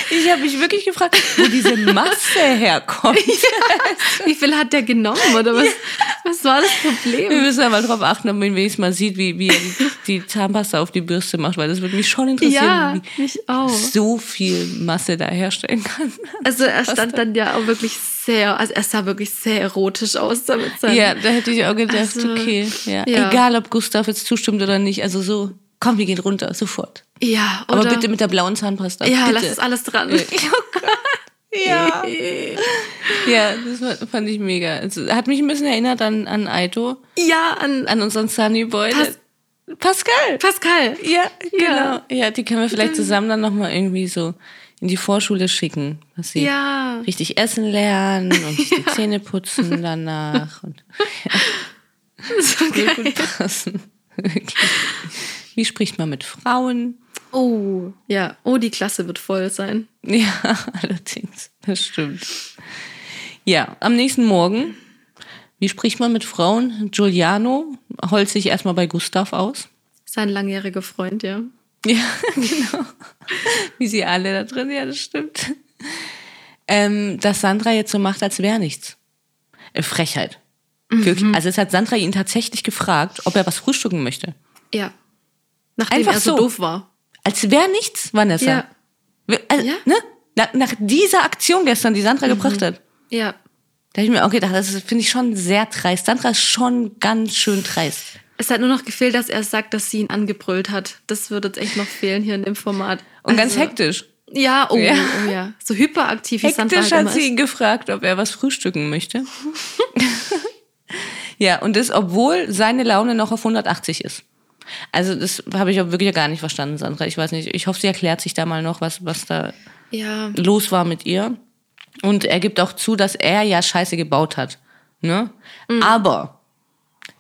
ich habe mich wirklich gefragt, wo diese Masse herkommt. <laughs> Wie viel hat der genommen oder was? Was war das Wir Problem? müssen ja mal drauf achten, ob man wenigstens mal sieht, wie, wie er die, die Zahnpasta auf die Bürste macht, weil das würde mich schon interessieren, Ja, wie mich auch. so viel Masse da herstellen kann. Also er stand dann ja auch wirklich sehr, also er sah wirklich sehr erotisch aus damit sein. Ja, da hätte ich auch gedacht, Also, okay, ja. ja. Egal, ob Gustav jetzt zustimmt oder nicht, also so, komm, wir gehen runter, sofort. Ja, Aber oder? bitte mit der blauen Zahnpasta. Ja, bitte. lass es alles dran. Ja. <laughs> <laughs> ja, das fand ich mega. Also, hat mich ein bisschen erinnert an, an Aito, Ja, an, an unseren Sunny Boy. Pas- Pascal. Pascal. Ja, genau. Ja. Ja, die können wir vielleicht zusammen dann nochmal irgendwie so in die Vorschule schicken, dass sie Ja. richtig essen lernen und sich die <laughs> Zähne putzen danach. Und So würde geil. gut passen. Wirklich. Wie spricht man mit Frauen? Oh, ja. Oh, die Klasse wird voll sein. Ja, <laughs> allerdings, das stimmt. Ja, am nächsten Morgen, wie spricht man mit Frauen? Giuliano holt sich erstmal bei Gustav aus. Sein langjähriger Freund, ja. <laughs> Ja, genau. Wie sie alle da drin, ja, das stimmt. Ähm, dass Sandra jetzt so macht, als wäre nichts. Äh, Frechheit. Wirklich. Also es hat Sandra ihn tatsächlich gefragt, ob er was frühstücken möchte. Ja. Nachdem Einfach er so, so. doof war. Als wäre nichts, Vanessa. Ja. Also, Ja. ne? nach, nach dieser Aktion gestern, die Sandra gebracht hat, Ja. da habe ich mir auch gedacht, das finde ich schon sehr dreist. Sandra ist schon ganz schön dreist. Es hat nur noch gefehlt, dass er sagt, dass sie ihn angebrüllt hat. Das würde jetzt echt noch fehlen hier in dem Format. Und ganz Also- hektisch. Ja, oh Ja. ja. oh ja. So hyperaktiv wie Sandra Hektisch halt hat sie ihn gefragt, ob er was frühstücken möchte. <laughs> <laughs> ja, und das, obwohl seine Laune noch auf 180 ist. Also das habe ich auch wirklich gar nicht verstanden, Sandra. Ich weiß nicht, ich hoffe, sie erklärt sich da mal noch, was, was da Ja. los war mit ihr. Und er gibt auch zu, dass er ja Scheiße gebaut hat. Ne? Aber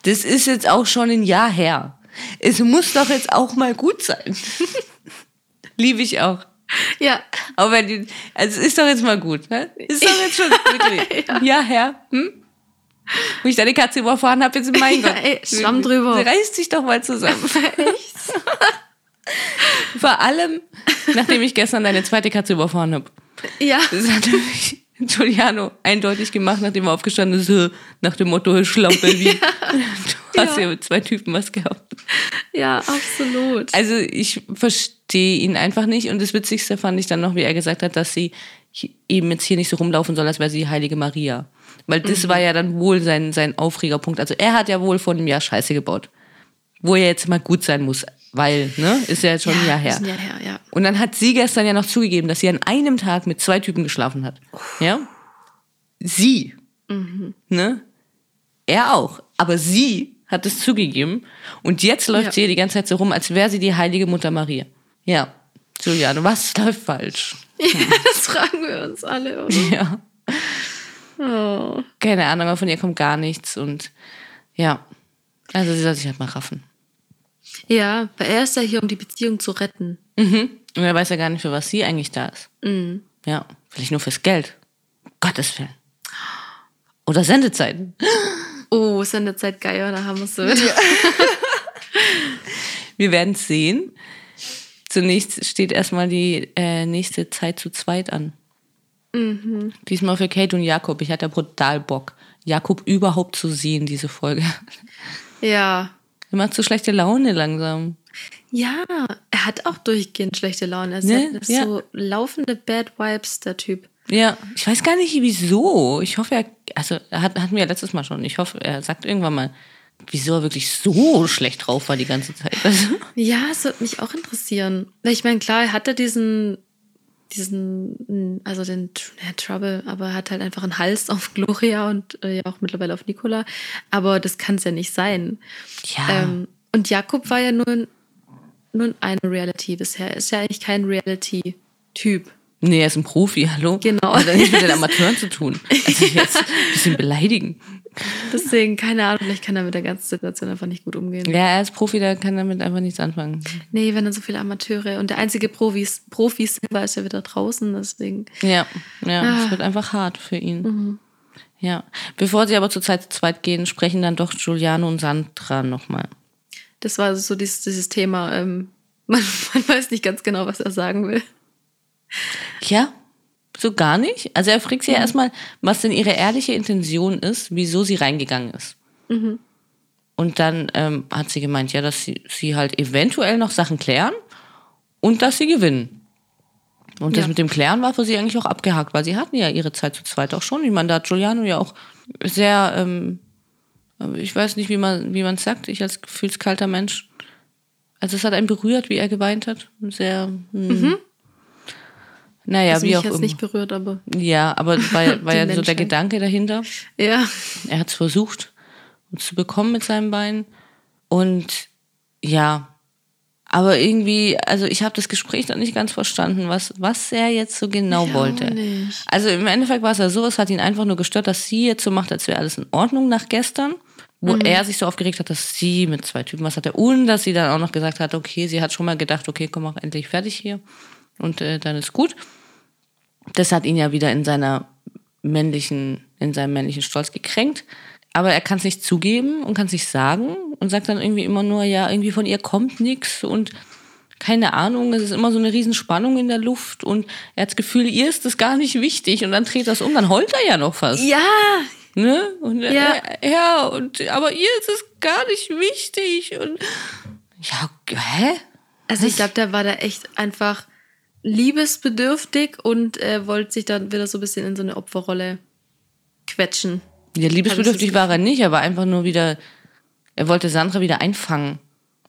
das ist jetzt auch schon ein Jahr her. Es muss doch jetzt auch mal gut sein. <laughs> Liebe ich auch. Ja. Aber wenn die, also es ist doch jetzt mal gut, ne? Ist doch jetzt schon wirklich. <laughs> ja. Herr. Hm? <laughs> Wo ich deine Katze überfahren habe, jetzt mein <laughs> Ja, Gott. ey, Schwamm drüber. Reißt sich doch mal zusammen. <laughs> Vor allem, nachdem ich gestern deine zweite Katze überfahren habe. Ja. Das hat nämlich Giuliano eindeutig gemacht, nachdem er aufgestanden ist, so nach dem Motto, Schlampe, wie. Du hast Ja. ja mit zwei Typen was gehabt. Ja, absolut. Also ich verstehe ihn einfach nicht. Und das Witzigste fand ich dann noch, wie er gesagt hat, dass sie eben jetzt hier nicht so rumlaufen soll, als wäre sie die heilige Maria. Weil das war ja dann wohl sein, sein Aufregerpunkt. Also er hat ja wohl vor einem Jahr Scheiße gebaut. Wo er jetzt mal gut sein muss. Weil, ne, ist ja jetzt schon ein Jahr her. Ein Jahr her, ja. Und dann hat sie gestern ja noch zugegeben, dass sie an einem Tag mit zwei Typen geschlafen hat. Ja? Sie. Ne? Er auch. Aber sie hat es zugegeben. Und jetzt läuft Ja. sie hier die ganze Zeit so rum, als wäre sie die heilige Mutter Maria. Ja. Juliane, was <laughs> läuft falsch? Das fragen wir uns alle, oder? Ja. Oh. Keine Ahnung, aber von ihr kommt gar nichts. Und ja. Also sie soll sich halt mal raffen. Ja, weil er ist ja hier, um die Beziehung zu retten. Mhm. Und er weiß ja gar nicht, für was sie eigentlich da ist. Mhm. Ja, vielleicht nur fürs Geld. Gottes Willen. Oder Sendezeiten. Oh, Sendezeit Geier, da haben wir es wieder. Wir werden es sehen. Zunächst steht erstmal die äh, nächste Zeit zu zweit an. Diesmal für Kate und Jakob. Ich hatte brutal Bock, Jakob überhaupt zu sehen, diese Folge. Ja. Er macht so schlechte Laune langsam. Ja, er hat auch durchgehend schlechte Laune. Er Ne? ist Ja. so laufende Bad Vibes, der Typ. Ja, ich weiß gar nicht wieso. Ich hoffe, er, also er hat, hatten wir ja letztes Mal schon. Ich hoffe, er sagt irgendwann mal, wieso er wirklich so schlecht drauf war die ganze Zeit. <laughs> Also, Ja, es würde mich auch interessieren. Ich meine, klar, er hatte diesen, diesen, also den ja, Trouble, aber er hat halt einfach einen Hals <laughs> auf Gloria und äh, ja auch mittlerweile auf Nicola. Aber das kann es ja nicht sein. ja. Ähm, und Jakob war ja nur, ein- nur eine Reality bisher. Er ist ja eigentlich kein Reality-Typ. Nee, er ist ein Profi, hallo? Genau. Hat er nichts mit den <laughs> Amateuren zu tun. Also jetzt ein bisschen beleidigen. Deswegen, keine Ahnung, vielleicht kann er mit der ganzen Situation einfach nicht gut umgehen. Ja, er ist Profi, da kann damit einfach nichts anfangen. Nee, wenn dann so viele Amateure. Und der einzige Profis, Profis selber ist ja wieder draußen, deswegen. Ja, ja, Ah. es wird einfach hart für ihn. Ja. Bevor sie aber zur Zeit zu zweit gehen, sprechen dann doch Giuliano und Sandra nochmal. Das war so dieses, dieses Thema. Ähm, <laughs> man, man weiß nicht ganz genau, was er sagen will. Ja, so gar nicht. Also er fragt sie ja erstmal, was denn ihre ehrliche Intention ist, wieso sie reingegangen ist. Und dann ähm, hat sie gemeint, ja, dass sie, sie halt eventuell noch Sachen klären und dass sie gewinnen. Und das Ja. mit dem Klären war für sie eigentlich auch abgehakt, weil sie hatten ja ihre Zeit zu zweit auch schon. Ich meine, da hat Giuliano ja auch sehr, ähm, ich weiß nicht, wie man wie man sagt, ich als gefühlskalter Mensch. Also es hat einen berührt, wie er geweint hat. Sehr, hm. Naja, also wie mich auch jetzt immer. nicht berührt, aber Ja, aber war, <laughs> war Die ja so der. Gedanke dahinter. ja. Er hat es versucht uns zu bekommen mit seinem Bein. Und ja, aber irgendwie, also ich habe das Gespräch dann nicht ganz verstanden, was, was er jetzt so genau Ich wollte. Also im Endeffekt war es ja so, es hat ihn einfach nur gestört, dass sie jetzt so macht, als wäre alles in Ordnung nach gestern. Wo Mhm. er sich so aufgeregt hat, dass sie mit zwei Typen was hatte. Und dass sie dann auch noch gesagt hat, okay, sie hat schon mal gedacht, okay, komm auch endlich fertig hier. Und äh, dann ist gut. Das hat ihn ja wieder in seiner männlichen, in seinem männlichen Stolz gekränkt. Aber er kann es nicht zugeben und kann es nicht sagen und sagt dann irgendwie immer nur, ja, irgendwie von ihr kommt nichts und keine Ahnung, es ist immer so eine Riesenspannung in der Luft und er hat das Gefühl, ihr ist das gar nicht wichtig und dann dreht das um, dann heult er ja noch fast. Ja, Ne? Und Ja. ja. ja, und aber ihr ist es gar nicht wichtig und ja, hä? also ich glaube, der war da echt einfach liebesbedürftig und äh, wollte sich dann wieder so ein bisschen in so eine Opferrolle quetschen. Ja, liebesbedürftig war er nicht, er war einfach nur wieder, er wollte Sandra wieder einfangen.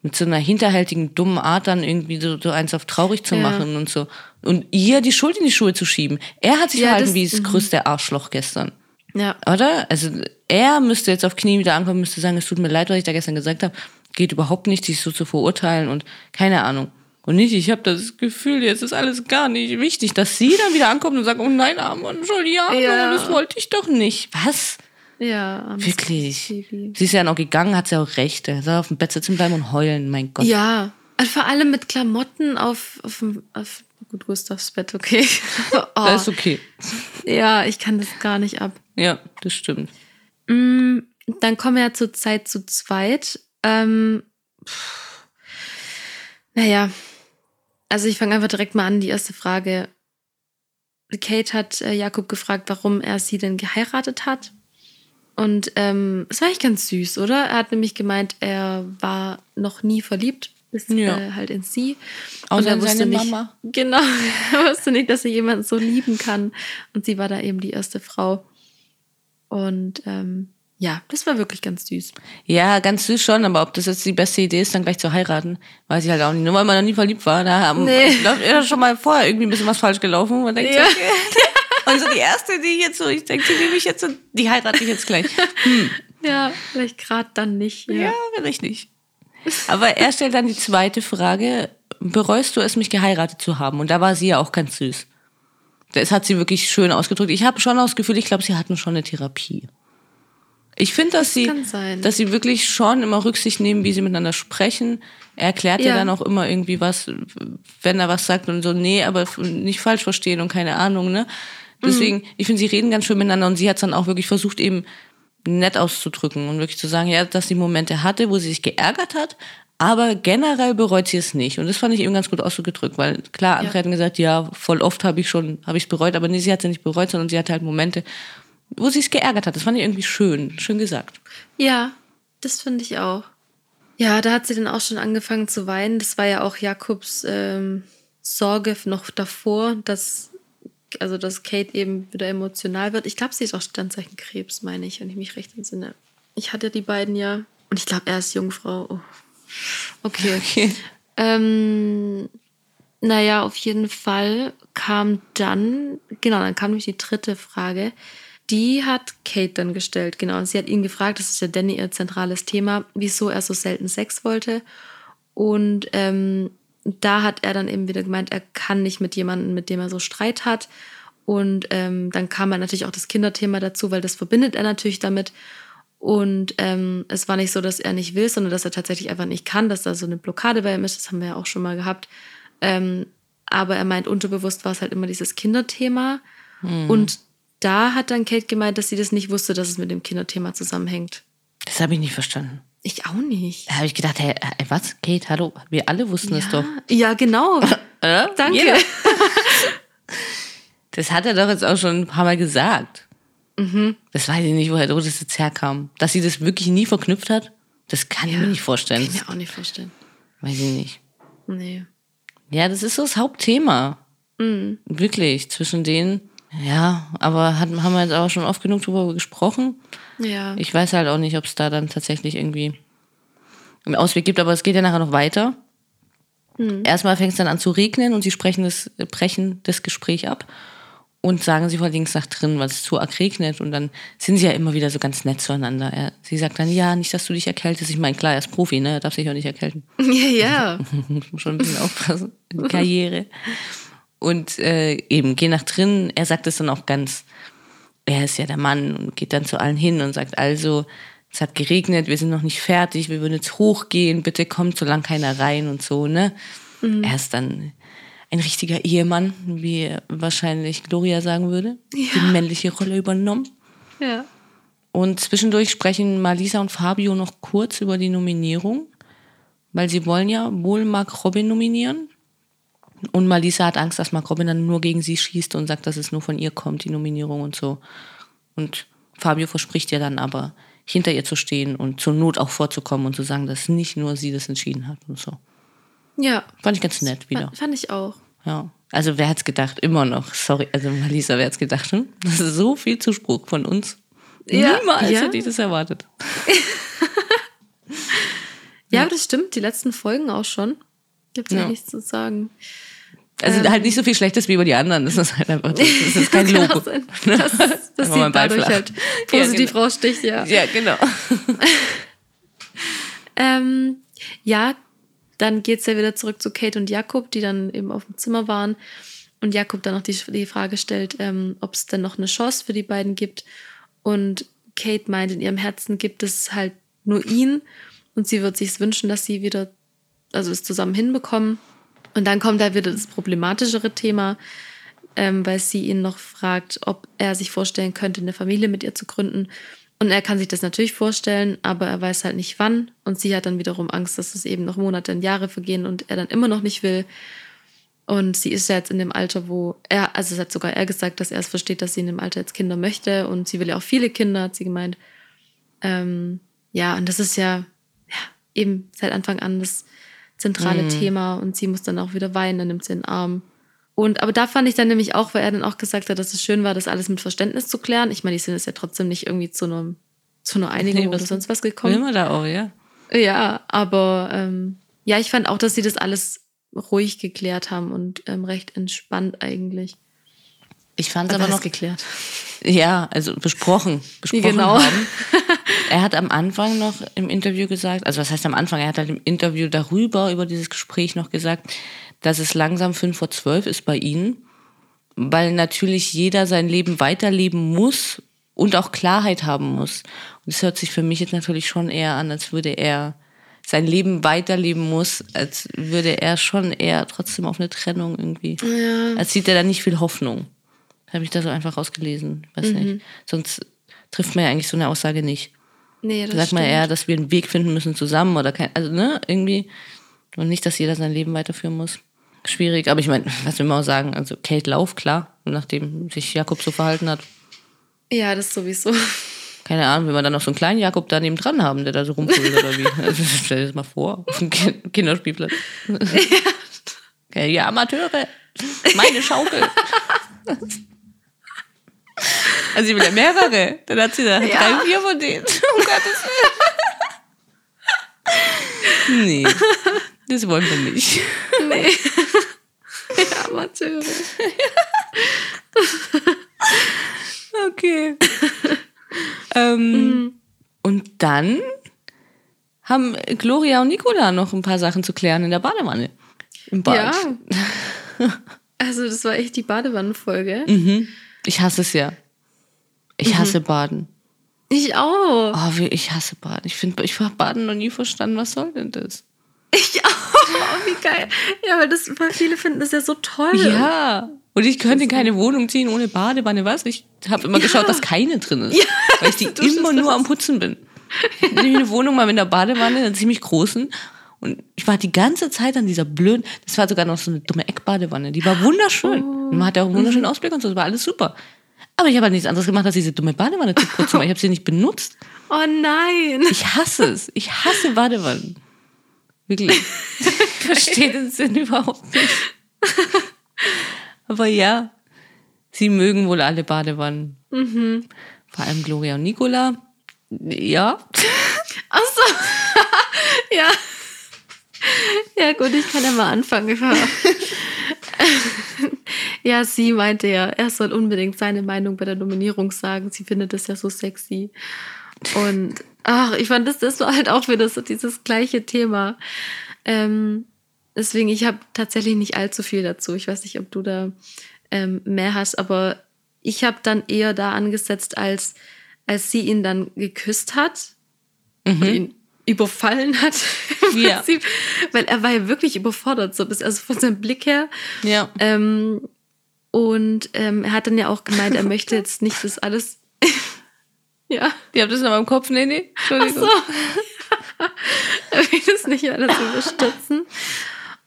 Mit so einer hinterhältigen, dummen Art dann irgendwie so, so eins auf traurig zu Ja. machen und so. Und ihr die Schuld in die Schuhe zu schieben. Er hat sich Ja, verhalten das- wie das mhm. größte Arschloch gestern. Ja. Oder? Also er müsste jetzt auf Knie wieder ankommen, müsste sagen, es tut mir leid, was ich da gestern gesagt habe. Geht überhaupt nicht, dich so zu verurteilen und keine Ahnung. Und nicht, ich habe das Gefühl, jetzt ist alles gar nicht wichtig, dass sie dann wieder ankommt und sagt, oh nein, armer Giuliano, Ja. das wollte ich doch nicht. Was? Ja, Wirklich. Sie ist ja noch gegangen, hat sie auch recht. Er soll auf dem Bett sitzen bleiben und heulen, mein Gott. Ja, also vor allem mit Klamotten auf, auf, auf gut, Gustavs Bett, okay. <laughs> oh, Das ist okay. ja, ich kann das gar nicht ab. Ja, das stimmt. Mm, Dann kommen wir ja zur Zeit zu zweit. Ähm, pff, naja, also ich fange einfach direkt mal an. Die erste Frage. Kate hat äh, Jakob gefragt, warum er sie denn geheiratet hat. Und ähm, es war eigentlich ganz süß, oder? Er hat nämlich gemeint, er war noch nie verliebt, bis Ja. äh, halt in sie. Außer er in wusste seine nicht, Mama. Genau, <laughs> er wusste nicht, dass er jemanden so lieben kann. Und sie war da eben die erste Frau. Und ähm, ja, das war wirklich ganz süß. Ja, ganz süß schon, aber ob das jetzt die beste Idee ist, dann gleich zu heiraten, weiß ich halt auch nicht. Nur weil man noch nie verliebt war, da haben Nee. <laughs> ja schon mal vorher irgendwie ein bisschen was falsch gelaufen. Man denkt Ja. so, okay. Und <laughs> so die erste, die jetzt so, ich denke, die nehme ich jetzt und die heirate ich jetzt gleich. Ja, vielleicht gerade dann nicht. Ja, vielleicht nicht. Aber er stellt dann die zweite Frage, bereust du es, mich geheiratet zu haben? Und da war sie ja auch ganz süß. Das hat sie wirklich schön ausgedrückt. Ich habe schon das Gefühl, ich glaube, sie hatten schon eine Therapie. Ich finde, dass sie, kann sein. dass sie wirklich schon immer Rücksicht nehmen, wie sie miteinander sprechen. Er erklärt ja. Ja. dann auch immer irgendwie was, wenn er was sagt und so, nee, aber nicht falsch verstehen und keine Ahnung, ne? Deswegen, ich finde, sie reden ganz schön miteinander und sie hat dann auch wirklich versucht, eben nett auszudrücken und wirklich zu sagen, ja, dass sie Momente hatte, wo sie sich geärgert hat, aber generell bereut sie es nicht. Und das fand ich eben ganz gut ausgedrückt, weil klar, andere Ja. hatten gesagt, ja, voll oft habe ich schon, habe ich es bereut, aber nee, sie hat es ja nicht bereut, sondern sie hatte halt Momente, wo sie es geärgert hat. Das fand ich irgendwie schön, schön gesagt. Ja, das finde ich auch. Ja, da hat sie dann auch schon angefangen zu weinen. Das war ja auch Jakobs ähm, Sorge noch davor, dass, also dass Kate eben wieder emotional wird. Ich glaube, sie ist auch Sternzeichen Krebs, meine ich, wenn ich mich recht entsinne. Ich hatte die beiden ja. Und ich glaube, er ist Jungfrau. Oh. Okay. <laughs> Okay. Ähm, naja, auf jeden Fall kam dann, genau, dann kam nämlich die dritte Frage. Die hat Kate dann gestellt, genau. Und sie hat ihn gefragt, das ist ja Danny ihr zentrales Thema, wieso er so selten Sex wollte. Und ähm, da hat er dann eben wieder gemeint, er kann nicht mit jemandem, mit dem er so Streit hat. Und ähm, dann kam er natürlich auch das Kinderthema dazu, weil das verbindet er natürlich damit. Und ähm, es war nicht so, dass er nicht will, sondern dass er tatsächlich einfach nicht kann, dass da so eine Blockade bei ihm ist. Das haben wir ja auch schon mal gehabt. Ähm, aber er meint, unterbewusst war es halt immer dieses Kinderthema. Und da hat dann Kate gemeint, dass sie das nicht wusste, dass es mit dem Kinderthema zusammenhängt. Das habe ich nicht verstanden. Ich auch nicht. Da habe ich gedacht, hey, äh, was? Kate, hallo? Wir alle wussten es doch. Ja, genau. Oder? <laughs> Danke. <laughs> Das hat er doch jetzt auch schon ein paar Mal gesagt. Das weiß ich nicht, woher das jetzt herkam. Dass sie das wirklich nie verknüpft hat, das kann ich mir nicht vorstellen. Kann ich mir auch nicht vorstellen. weiß ich nicht. Nee. Ja, das ist so das Hauptthema. Mhm. Wirklich, zwischen denen. Ja, aber hat, haben wir jetzt auch schon oft genug drüber gesprochen. Ja. Ich weiß halt auch nicht, ob es da dann tatsächlich irgendwie einen Ausweg gibt, aber es geht ja nachher noch weiter. Erstmal fängt es dann an zu regnen und sie sprechen das, brechen das Gespräch ab und sagen, sie wollen links nach drin, weil es zu arg regnet. Und dann sind sie ja immer wieder so ganz nett zueinander. Er, sie sagt dann, ja, nicht, dass du dich erkältest. Ich meine, klar, er ist Profi, ne? Er darf sich auch nicht erkälten. <laughs> ja, ja. <laughs> Schon ein bisschen aufpassen. Karriere. Und äh, eben, geh nach drin. Er sagt es dann auch ganz, er ist ja der Mann und geht dann zu allen hin und sagt, also, es hat geregnet, wir sind noch nicht fertig, wir würden jetzt hochgehen, bitte kommt, solange keiner rein und so, ne? Er ist dann ein richtiger Ehemann, wie wahrscheinlich Gloria sagen würde. Die männliche Rolle übernommen. ja. Und zwischendurch sprechen Malisa und Fabio noch kurz über die Nominierung, weil sie wollen ja wohl Mark Robin nominieren. Und Malisa hat Angst, dass Mark Robin dann nur gegen sie schießt und sagt, dass es nur von ihr kommt, die Nominierung und so. Und Fabio verspricht ihr dann aber, hinter ihr zu stehen und zur Not auch vorzukommen und zu sagen, dass nicht nur sie das entschieden hat und so. Ja. Fand ich ganz nett wieder. Fand, ich auch. Ja. Also wer hat's gedacht? Immer noch. Sorry, also Malisa, wer hat's gedacht? Hm? Das ist so viel Zuspruch von uns. Ja, Niemals ja. hätte ich das erwartet. <laughs> Ja, aber das stimmt. Die letzten Folgen auch schon. Gibt ja. Ja. nichts zu sagen. Also Ähm. halt nicht so viel Schlechtes wie über die anderen. Das ist halt einfach, das ist kein <laughs> Logo. auch sein, dass, dass Einfach mal sie dadurch Beifall. halt Ja, positiv genau. raussticht, ja. Ja, genau. <laughs> Ähm, ja, dann geht's ja wieder zurück zu Kate und Jakob, die dann eben auf dem Zimmer waren. Und Jakob dann noch die, die Frage stellt, ähm, ob es denn noch eine Chance für die beiden gibt. Und Kate meint, in ihrem Herzen gibt es halt nur ihn. Und sie wird sich wünschen, dass sie wieder, also es zusammen hinbekommen. Und dann kommt da wieder das problematischere Thema, ähm, weil sie ihn noch fragt, ob er sich vorstellen könnte, eine Familie mit ihr zu gründen. Und er kann sich das natürlich vorstellen, aber er weiß halt nicht wann. Und sie hat dann wiederum Angst, dass es eben noch Monate und Jahre vergehen und er dann immer noch nicht will. Und sie ist ja jetzt in dem Alter, wo er, also es hat sogar er gesagt, dass er es versteht, dass sie in dem Alter jetzt Kinder möchte. Und sie will ja auch viele Kinder, hat sie gemeint. Ähm, ja, und das ist ja, ja eben seit Anfang an das zentrale Thema. Und sie muss dann auch wieder weinen, dann nimmt sie den Arm. Und aber da fand ich dann nämlich auch, weil er dann auch gesagt hat, dass es schön war, das alles mit Verständnis zu klären. Ich meine, die sind jetzt ja trotzdem nicht irgendwie zu einem zu einer Einigung Nee, oder sonst was gekommen. man da auch, ja. Ja, aber ähm, ja, ich fand auch, dass sie das alles ruhig geklärt haben und ähm, recht entspannt eigentlich. Ich fand es Aber aber noch geklärt. ja, also besprochen, besprochen Genau. haben. <laughs> Er hat am Anfang noch im Interview gesagt, also was heißt am Anfang, er hat halt im Interview darüber, über dieses Gespräch noch gesagt, dass es langsam fünf vor zwölf ist bei ihnen, weil natürlich jeder sein Leben weiterleben muss und auch Klarheit haben muss. Und es hört sich für mich jetzt natürlich schon eher an, als würde er sein Leben weiterleben muss, als würde er schon eher trotzdem auf eine Trennung irgendwie. Als sieht er da nicht viel Hoffnung. Habe ich da so einfach rausgelesen. Weiß Mhm. nicht. Sonst trifft man ja eigentlich so eine Aussage nicht. Nee, das Sagt man eher, dass wir einen Weg finden müssen zusammen oder kein, also ne, irgendwie. Und nicht, dass jeder sein Leben weiterführen muss. Schwierig, aber ich meine, <laughs> was will man auch sagen? Also Kate Lauf, klar, nachdem sich Jakob so verhalten hat. Ja, das sowieso. <laughs> Keine Ahnung, will man dann noch so einen kleinen Jakob daneben dran haben, der da so rumfüllt oder wie? <laughs> Also, stell dir das mal vor, auf dem Kin- Kinderspielplatz. Okay, ja, Amateure, meine Schaukel. Also sie will ja mehrere. Dann hat sie da drei, vier von denen. <laughs> Um Gottes Willen. Nee, das wollen wir nicht. <laughs> Ja, Amateure. Okay. ähm, Und dann haben Gloria und Nicola noch ein paar Sachen zu klären in der Badewanne. Im Bad. Ja. Also, das war echt die Badewannenfolge. Mhm. Ich hasse es ja. Ich hasse Baden. Ich auch. Oh, wie, ich hasse Baden. Ich finde, ich habe Baden noch nie verstanden. Was soll denn das? Ich <laughs> auch. Oh, wie geil. Ja, weil das, viele finden das ja so toll. Ja. Und ich könnte in keine Wohnung ziehen ohne Badewanne. Was? Ich habe immer geschaut, dass keine drin ist. weil ich die immer nur am Putzen bin. Ich habe eine Wohnung mal mit einer Badewanne, einer ziemlich großen. Und ich war die ganze Zeit an dieser blöden, das war sogar noch so eine dumme Eckbadewanne. Die war wunderschön. Und man hatte auch einen wunderschönen Ausblick und so, das war alles super. Aber ich habe halt nichts anderes gemacht, als diese dumme Badewanne zu putzen, weil ich habe sie nicht benutzt. Oh nein. Ich hasse es. Ich hasse Badewannen. Wirklich. Ich verstehe den Sinn überhaupt nicht. Aber ja, sie mögen wohl alle Badewannen. Vor allem Gloria und Nicola. Ja. Ach so. <laughs> ja. <laughs> Ja, gut, ich kann ja mal anfangen. <laughs> ja, sie meinte ja, er soll unbedingt seine Meinung bei der Nominierung sagen. Sie findet das ja so sexy. Und ach, ich fand, das, das war halt auch wieder so dieses gleiche Thema. Ähm, deswegen, ich habe tatsächlich nicht allzu viel dazu. Ich weiß nicht, ob du da ähm, mehr hast, aber ich habe dann eher da angesetzt, als, als sie ihn dann geküsst hat und ihn überfallen hat. <laughs> im Ja. Prinzip. Weil er war ja wirklich überfordert, so bis, also von seinem Blick her. Ja. Ähm, und ähm, er hat dann ja auch gemeint, er möchte <laughs> jetzt nicht das alles. <laughs> ja, Die habt das noch im Kopf? Nee, nee. Entschuldigung. so. er will das nicht alles überstützen.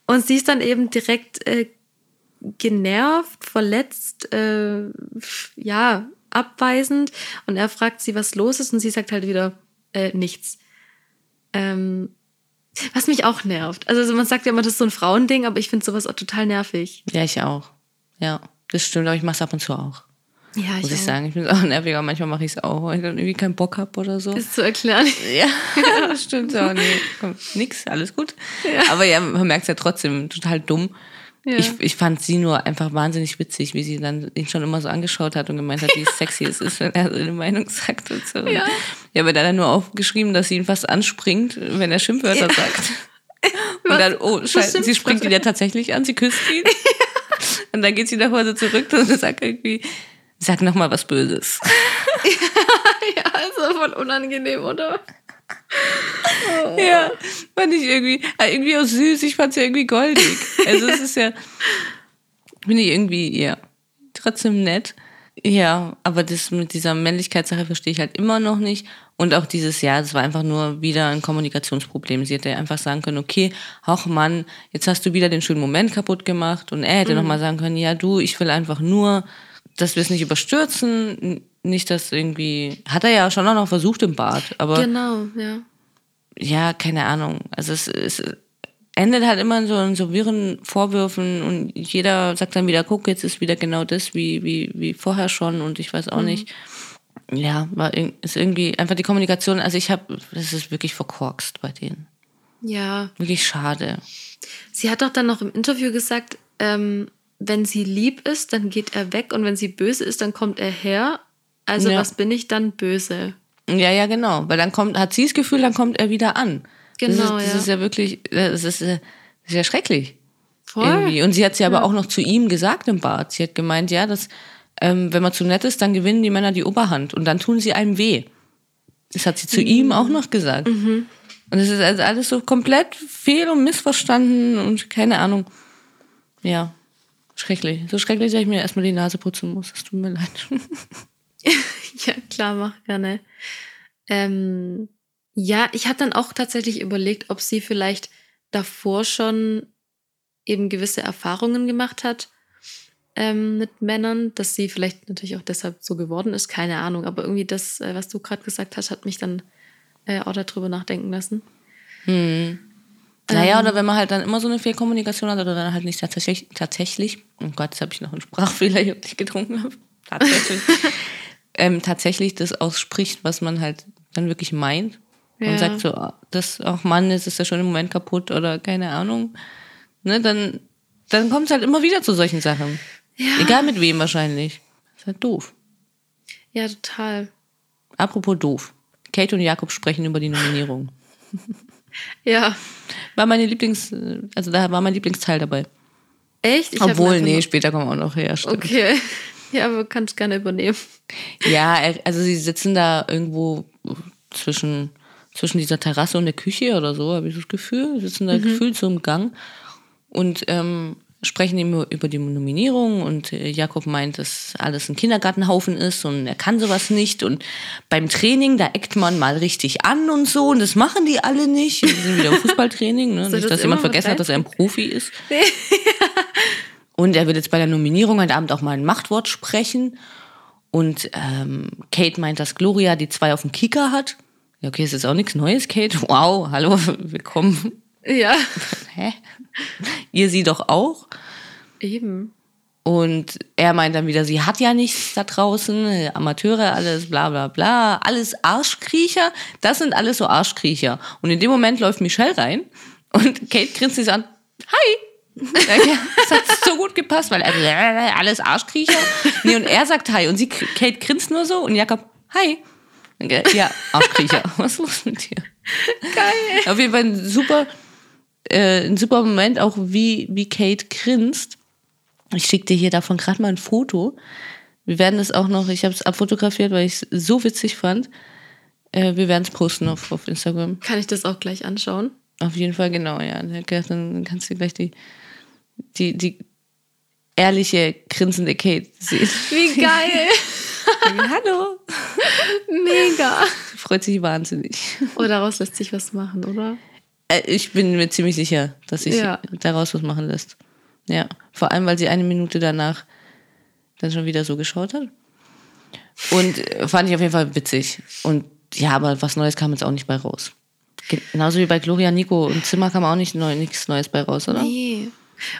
Und sie ist dann eben direkt äh, genervt, verletzt, äh, ja, abweisend. Und er fragt sie, was los ist. Und sie sagt halt wieder, äh, nichts. Ähm, was mich auch nervt. Also man sagt ja immer, das ist so ein Frauending, aber ich finde sowas auch total nervig. Ja, ich auch. Ja, das stimmt, aber ich mache es ab und zu auch. Ja, Muss ich auch. sagen. Ich bin auch <laughs> nervig, aber manchmal mache ich es auch, weil ich dann irgendwie keinen Bock habe oder so. Ist zu erklären. <laughs> Ja, <laughs> das stimmt so. Nee, komm, nix, alles gut. Aber ja, man merkt es ja trotzdem, total dumm. Ja. Ich, ich fand sie nur einfach wahnsinnig witzig, wie sie dann ihn schon immer so angeschaut hat und gemeint hat, wie <laughs> sexy es ist, wenn er seine Meinung sagt und so. Ja. ja aber dann hat er nur aufgeschrieben, dass sie ihn fast anspringt, wenn er Schimpfwörter sagt. <laughs> Und dann, oh, scheiße, sie springt ihn ja tatsächlich an, sie küsst ihn. <laughs> Und dann geht sie nach Hause zurück und sagt irgendwie, sag noch mal was Böses. ja, also voll unangenehm, oder? <laughs> Ja, fand ich irgendwie, äh, irgendwie auch süß. Ich fand es ja irgendwie goldig. Also es ist ja, finde ich irgendwie, ja, trotzdem nett. Ja, aber das mit dieser Männlichkeitssache verstehe ich halt immer noch nicht. Und auch dieses Jahr, das war einfach nur wieder ein Kommunikationsproblem. Sie hätte einfach sagen können, okay, ach Mann, jetzt hast du wieder den schönen Moment kaputt gemacht. Und er hätte noch mal sagen können, ja du, ich will einfach nur, dass wir es nicht überstürzen. Nicht, dass irgendwie, hat er ja schon auch noch versucht im Bad, aber Genau, ja. Ja, keine Ahnung. Also es, es endet halt immer in so, in so wirren Vorwürfen und jeder sagt dann wieder, guck, jetzt ist wieder genau das wie, wie, wie vorher schon und ich weiß auch nicht. Ja, war, ist irgendwie einfach die Kommunikation, also ich habe, das ist wirklich verkorkst bei denen. Ja. Wirklich schade. Sie hat doch dann noch im Interview gesagt, ähm, wenn sie lieb ist, dann geht er weg und wenn sie böse ist, dann kommt er her. Also Ja. was bin ich dann böse? Ja, ja, genau. Weil dann kommt, hat sie das Gefühl, dann kommt er wieder an. Genau, das ist, das ja. ist ja wirklich, das ist, äh, das ist ja schrecklich. Voll. Irgendwie. Und sie hat sie aber auch noch zu ihm gesagt im Bad. Sie hat gemeint, ja, dass, ähm, wenn man zu nett ist, dann gewinnen die Männer die Oberhand und dann tun sie einem weh. Das hat sie zu ihm auch noch gesagt. Und es ist also alles so komplett fehl und missverstanden und keine Ahnung. Ja, schrecklich. So schrecklich, dass ich mir erstmal die Nase putzen muss. Es tut mir leid. <laughs> <laughs> Ja, klar, mach gerne. Ähm, ja, ich habe dann auch tatsächlich überlegt, ob sie vielleicht davor schon eben gewisse Erfahrungen gemacht hat ähm, mit Männern, dass sie vielleicht natürlich auch deshalb so geworden ist, keine Ahnung. Aber irgendwie das, äh, was du gerade gesagt hast, hat mich dann äh, auch darüber nachdenken lassen. Naja, oder wenn man halt dann immer so eine Fehlkommunikation hat oder dann halt nicht tatsächlich, tatsächlich, oh Gott, jetzt habe ich noch einen Sprachfehler, ich habe nicht getrunken habe, tatsächlich, <laughs> ähm, tatsächlich das ausspricht, was man halt dann wirklich meint Ja. und sagt so, ah, das, ach Mann, jetzt ist ja schon im Moment kaputt oder keine Ahnung, ne, dann, dann kommt es halt immer wieder zu solchen Sachen. Ja. Egal mit wem wahrscheinlich. ist halt doof. Ja, total. Apropos doof. Kate und Jakob sprechen über die Nominierung. <laughs> Ja. War meine Lieblings, also da war mein Lieblingsteil dabei. Echt? Ich Obwohl, nee, später kommen wir auch noch her. Stimmt. Okay. <laughs> Ja, aber kannst gerne übernehmen. Ja, also sie sitzen da irgendwo zwischen, zwischen dieser Terrasse und der Küche oder so, habe ich das Gefühl. Sie sitzen da gefühlt so im Gang und ähm, sprechen eben über die Nominierung und Jakob meint, dass alles ein Kindergartenhaufen ist und er kann sowas nicht und beim Training, da eckt man mal richtig an und so und das machen die alle nicht. Wir sind wieder im <laughs> Fußballtraining, ne? Nicht, das dass jemand immer mit vergessen hat, dass er ein Profi ist. <laughs> Und er wird jetzt bei der Nominierung heute Abend auch mal ein Machtwort sprechen. Und ähm, Kate meint, dass Gloria die zwei auf dem Kicker hat. Ja, okay, ist jetzt auch nichts Neues, Kate. Wow, hallo, <laughs> willkommen. Ja, <laughs> Hä? Ihr sie doch auch. eben. Und er meint dann wieder, sie hat ja nichts da draußen, Amateure, alles bla bla bla, alles Arschkriecher. Das sind alles so Arschkriecher. Und in dem Moment läuft Michelle rein und Kate grinst sie an. Hi! Das hat so gut gepasst, weil er alles Arschkriecher. Nee, und er sagt Hi und sie, Kate grinst nur so und Jakob, Hi. Ja, Arschkriecher. <laughs> Was ist los mit dir? Geil. Auf jeden Fall ein super, äh, ein super Moment, auch wie, wie Kate grinst. Ich schicke dir hier davon gerade mal ein Foto. Wir werden es auch noch, ich habe es abfotografiert, weil ich es so witzig fand. Äh, wir werden es posten auf, auf Instagram. Kann ich das auch gleich anschauen? Auf jeden Fall, genau, ja. Dann kannst du gleich die, die, die ehrliche, grinsende Kate sehen. Wie <laughs> geil. Hallo! Mega. Freut sich wahnsinnig. Oh, daraus lässt sich was machen, oder? Äh, Ich bin mir ziemlich sicher, dass sich Ja. daraus was machen lässt. Ja, vor allem, weil sie eine Minute danach dann schon wieder so geschaut hat. Und äh, fand ich auf jeden Fall witzig. Und ja, aber was Neues kam jetzt auch nicht bei raus. Genauso wie bei Gloria Nico und Zimmer kam auch nicht neu, nichts Neues bei raus, oder? Nee.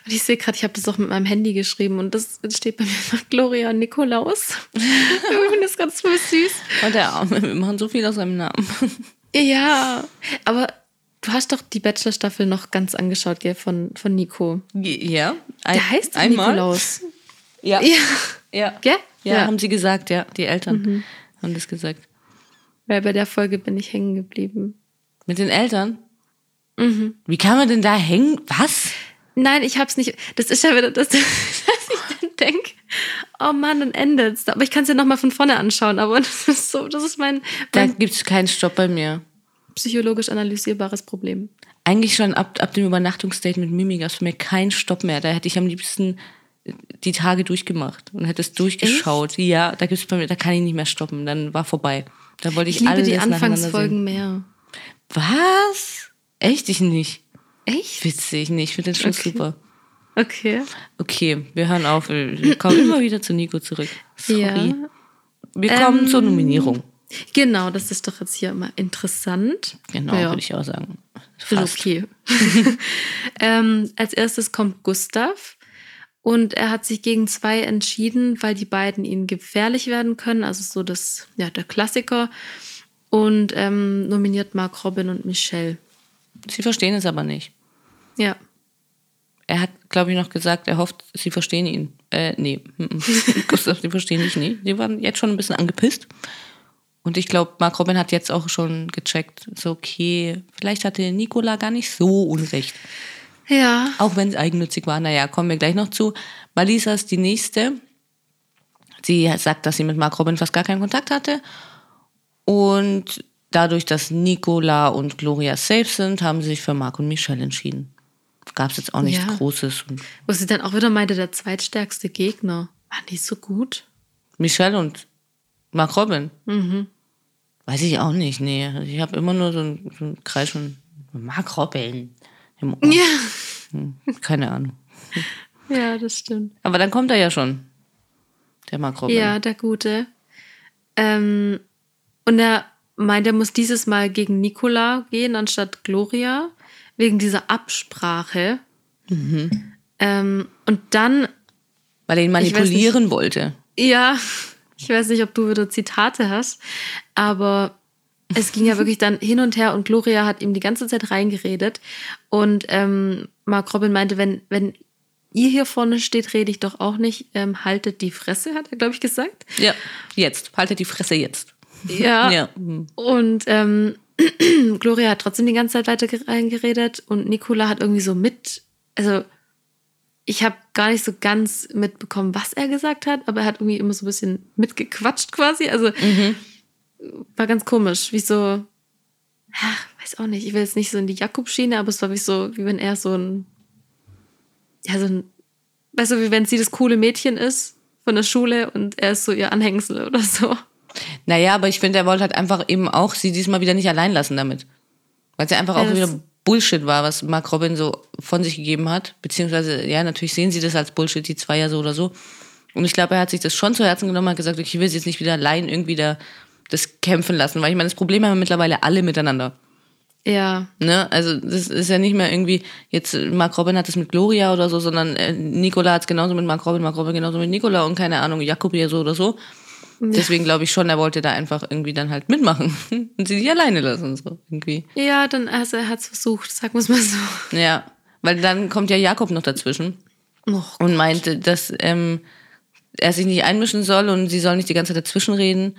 Und ich sehe gerade, ich habe das auch mit meinem Handy geschrieben und das steht bei mir <laughs> nach Gloria Nikolaus. <laughs> ich finde das ganz süß. Und der Arme, wir machen so viel aus seinem Namen. Ja, aber du hast doch die Bachelor-Staffel noch ganz angeschaut, gell, von, von Nico. Ja. Ein, Der heißt einmal. Nikolaus. Ja. Ja. Ja. Gell? ja. haben sie gesagt, ja. Die Eltern haben das gesagt. Weil bei der Folge bin ich hängen geblieben. Mit den Eltern? Wie kann man denn da hängen? Was? Nein, ich hab's nicht. Das ist ja wieder das, <laughs> dass ich dann denke, oh Mann, dann endet's. Aber ich kann es ja nochmal von vorne anschauen. Aber das ist so, das ist mein, Da mein gibt es keinen Stopp bei mir. psychologisch analysierbares Problem. Eigentlich schon ab, ab dem Übernachtungsdate mit Mimi gab es für mich keinen Stopp mehr. Da hätte ich am liebsten die Tage durchgemacht und hätte es durchgeschaut. Ja, da gibt's bei mir, da kann ich nicht mehr stoppen. Dann war vorbei. Da wollte ich, Ich liebe alles die Anfangsfolgen mehr. Was? Echt? Ich nicht. Echt? Witzig, nicht. Ich finde den schon Okay. super. Okay. Okay, wir hören auf. Wir kommen <clears throat> immer wieder zu Nico zurück. Sorry. Ja. Wir kommen Ähm, zur Nominierung. Genau, das ist doch jetzt hier immer interessant. Genau, ja. würde ich auch sagen. Ist Fast. okay. <laughs> ähm, als erstes kommt Gustav. Und er hat sich gegen zwei entschieden, weil die beiden ihnen gefährlich werden können. Also so das, ja, der Klassiker. Und ähm, nominiert Mark Robin und Michelle. Sie verstehen es aber nicht. Ja. Er hat, glaube ich, noch gesagt, er hofft, sie verstehen ihn. Äh, nee. Gustav, sie verstehen dich nie. Sie waren jetzt schon ein bisschen angepisst. Und ich glaube, Mark Robin hat jetzt auch schon gecheckt, so okay, vielleicht hatte Nicola gar nicht so unrecht. Ja. Auch wenn es eigennützig war. Naja, kommen wir gleich noch zu. Malisa ist die nächste. Sie sagt, dass sie mit Mark Robin fast gar keinen Kontakt hatte. Und dadurch, dass Nicola und Gloria safe sind, haben sie sich für Mark und Michelle entschieden. Gab es jetzt auch nichts Ja. Großes. Wo sie dann auch wieder meinte, der zweitstärkste Gegner. Waren die so gut? Michelle und Mark Robin? Weiß ich auch nicht, nee. Ich habe immer nur so einen, so einen Kreis von Mark Robin im Ohr. Ja. Keine Ahnung. <laughs> Ja, das stimmt. Aber dann kommt er ja schon. Der Mark Robin. Ja, der Gute. Ähm, und er meint, er muss dieses Mal gegen Nicola gehen, anstatt Gloria, wegen dieser Absprache. Ähm, und dann, Weil er ihn weiß nicht. manipulieren wollte. ja, ich weiß nicht, ob du wieder Zitate hast, aber es ging ja wirklich dann hin und her und Gloria hat ihm die ganze Zeit reingeredet. Und ähm, Mark Robin meinte, wenn, wenn ihr hier vorne steht, rede ich doch auch nicht. Ähm, haltet die Fresse, hat er, glaube ich, gesagt. Ja, jetzt. Haltet die Fresse jetzt. Ja. Ja. Und ähm, <clears throat> Gloria hat trotzdem die ganze Zeit weiter ge- reingeredet und Nicola hat irgendwie so mit, also ich habe gar nicht so ganz mitbekommen, was er gesagt hat, aber er hat irgendwie immer so ein bisschen mitgequatscht quasi. Also war ganz komisch, wie so, ach, weiß auch nicht, ich will jetzt nicht so in die Jakob-Schiene, aber es war wie so, wie wenn er so ein, ja, so ein, weißt du, wie wenn sie das coole Mädchen ist von der Schule und er ist so ihr Anhängsel oder so. Naja, aber ich finde, er wollte halt einfach eben auch sie diesmal wieder nicht allein lassen damit. Weil es ja einfach Ja, auch das- wieder Bullshit war, was Mark Robin so von sich gegeben hat. Beziehungsweise, ja, natürlich sehen sie das als Bullshit, die zwei ja so oder so. Und ich glaube, er hat sich das schon zu Herzen genommen, hat gesagt, okay, ich will sie jetzt nicht wieder allein irgendwie da das kämpfen lassen, weil ich meine, das Problem haben wir mittlerweile alle miteinander. Ja. Ne? Also das ist ja nicht mehr irgendwie, jetzt Mark Robin hat es mit Gloria oder so, sondern äh, Nicola hat es genauso mit Mark Robin, Mark Robin genauso mit Nicola und keine Ahnung, Jakob ja so oder so. Deswegen glaube ich schon, er wollte da einfach irgendwie dann halt mitmachen <laughs> und sie nicht alleine lassen, so irgendwie. Ja, dann also er hat es versucht, sagen wir es mal so. Ja, weil dann kommt ja Jakob noch dazwischen Och, und meinte, dass ähm, er sich nicht einmischen soll und sie soll nicht die ganze Zeit dazwischenreden.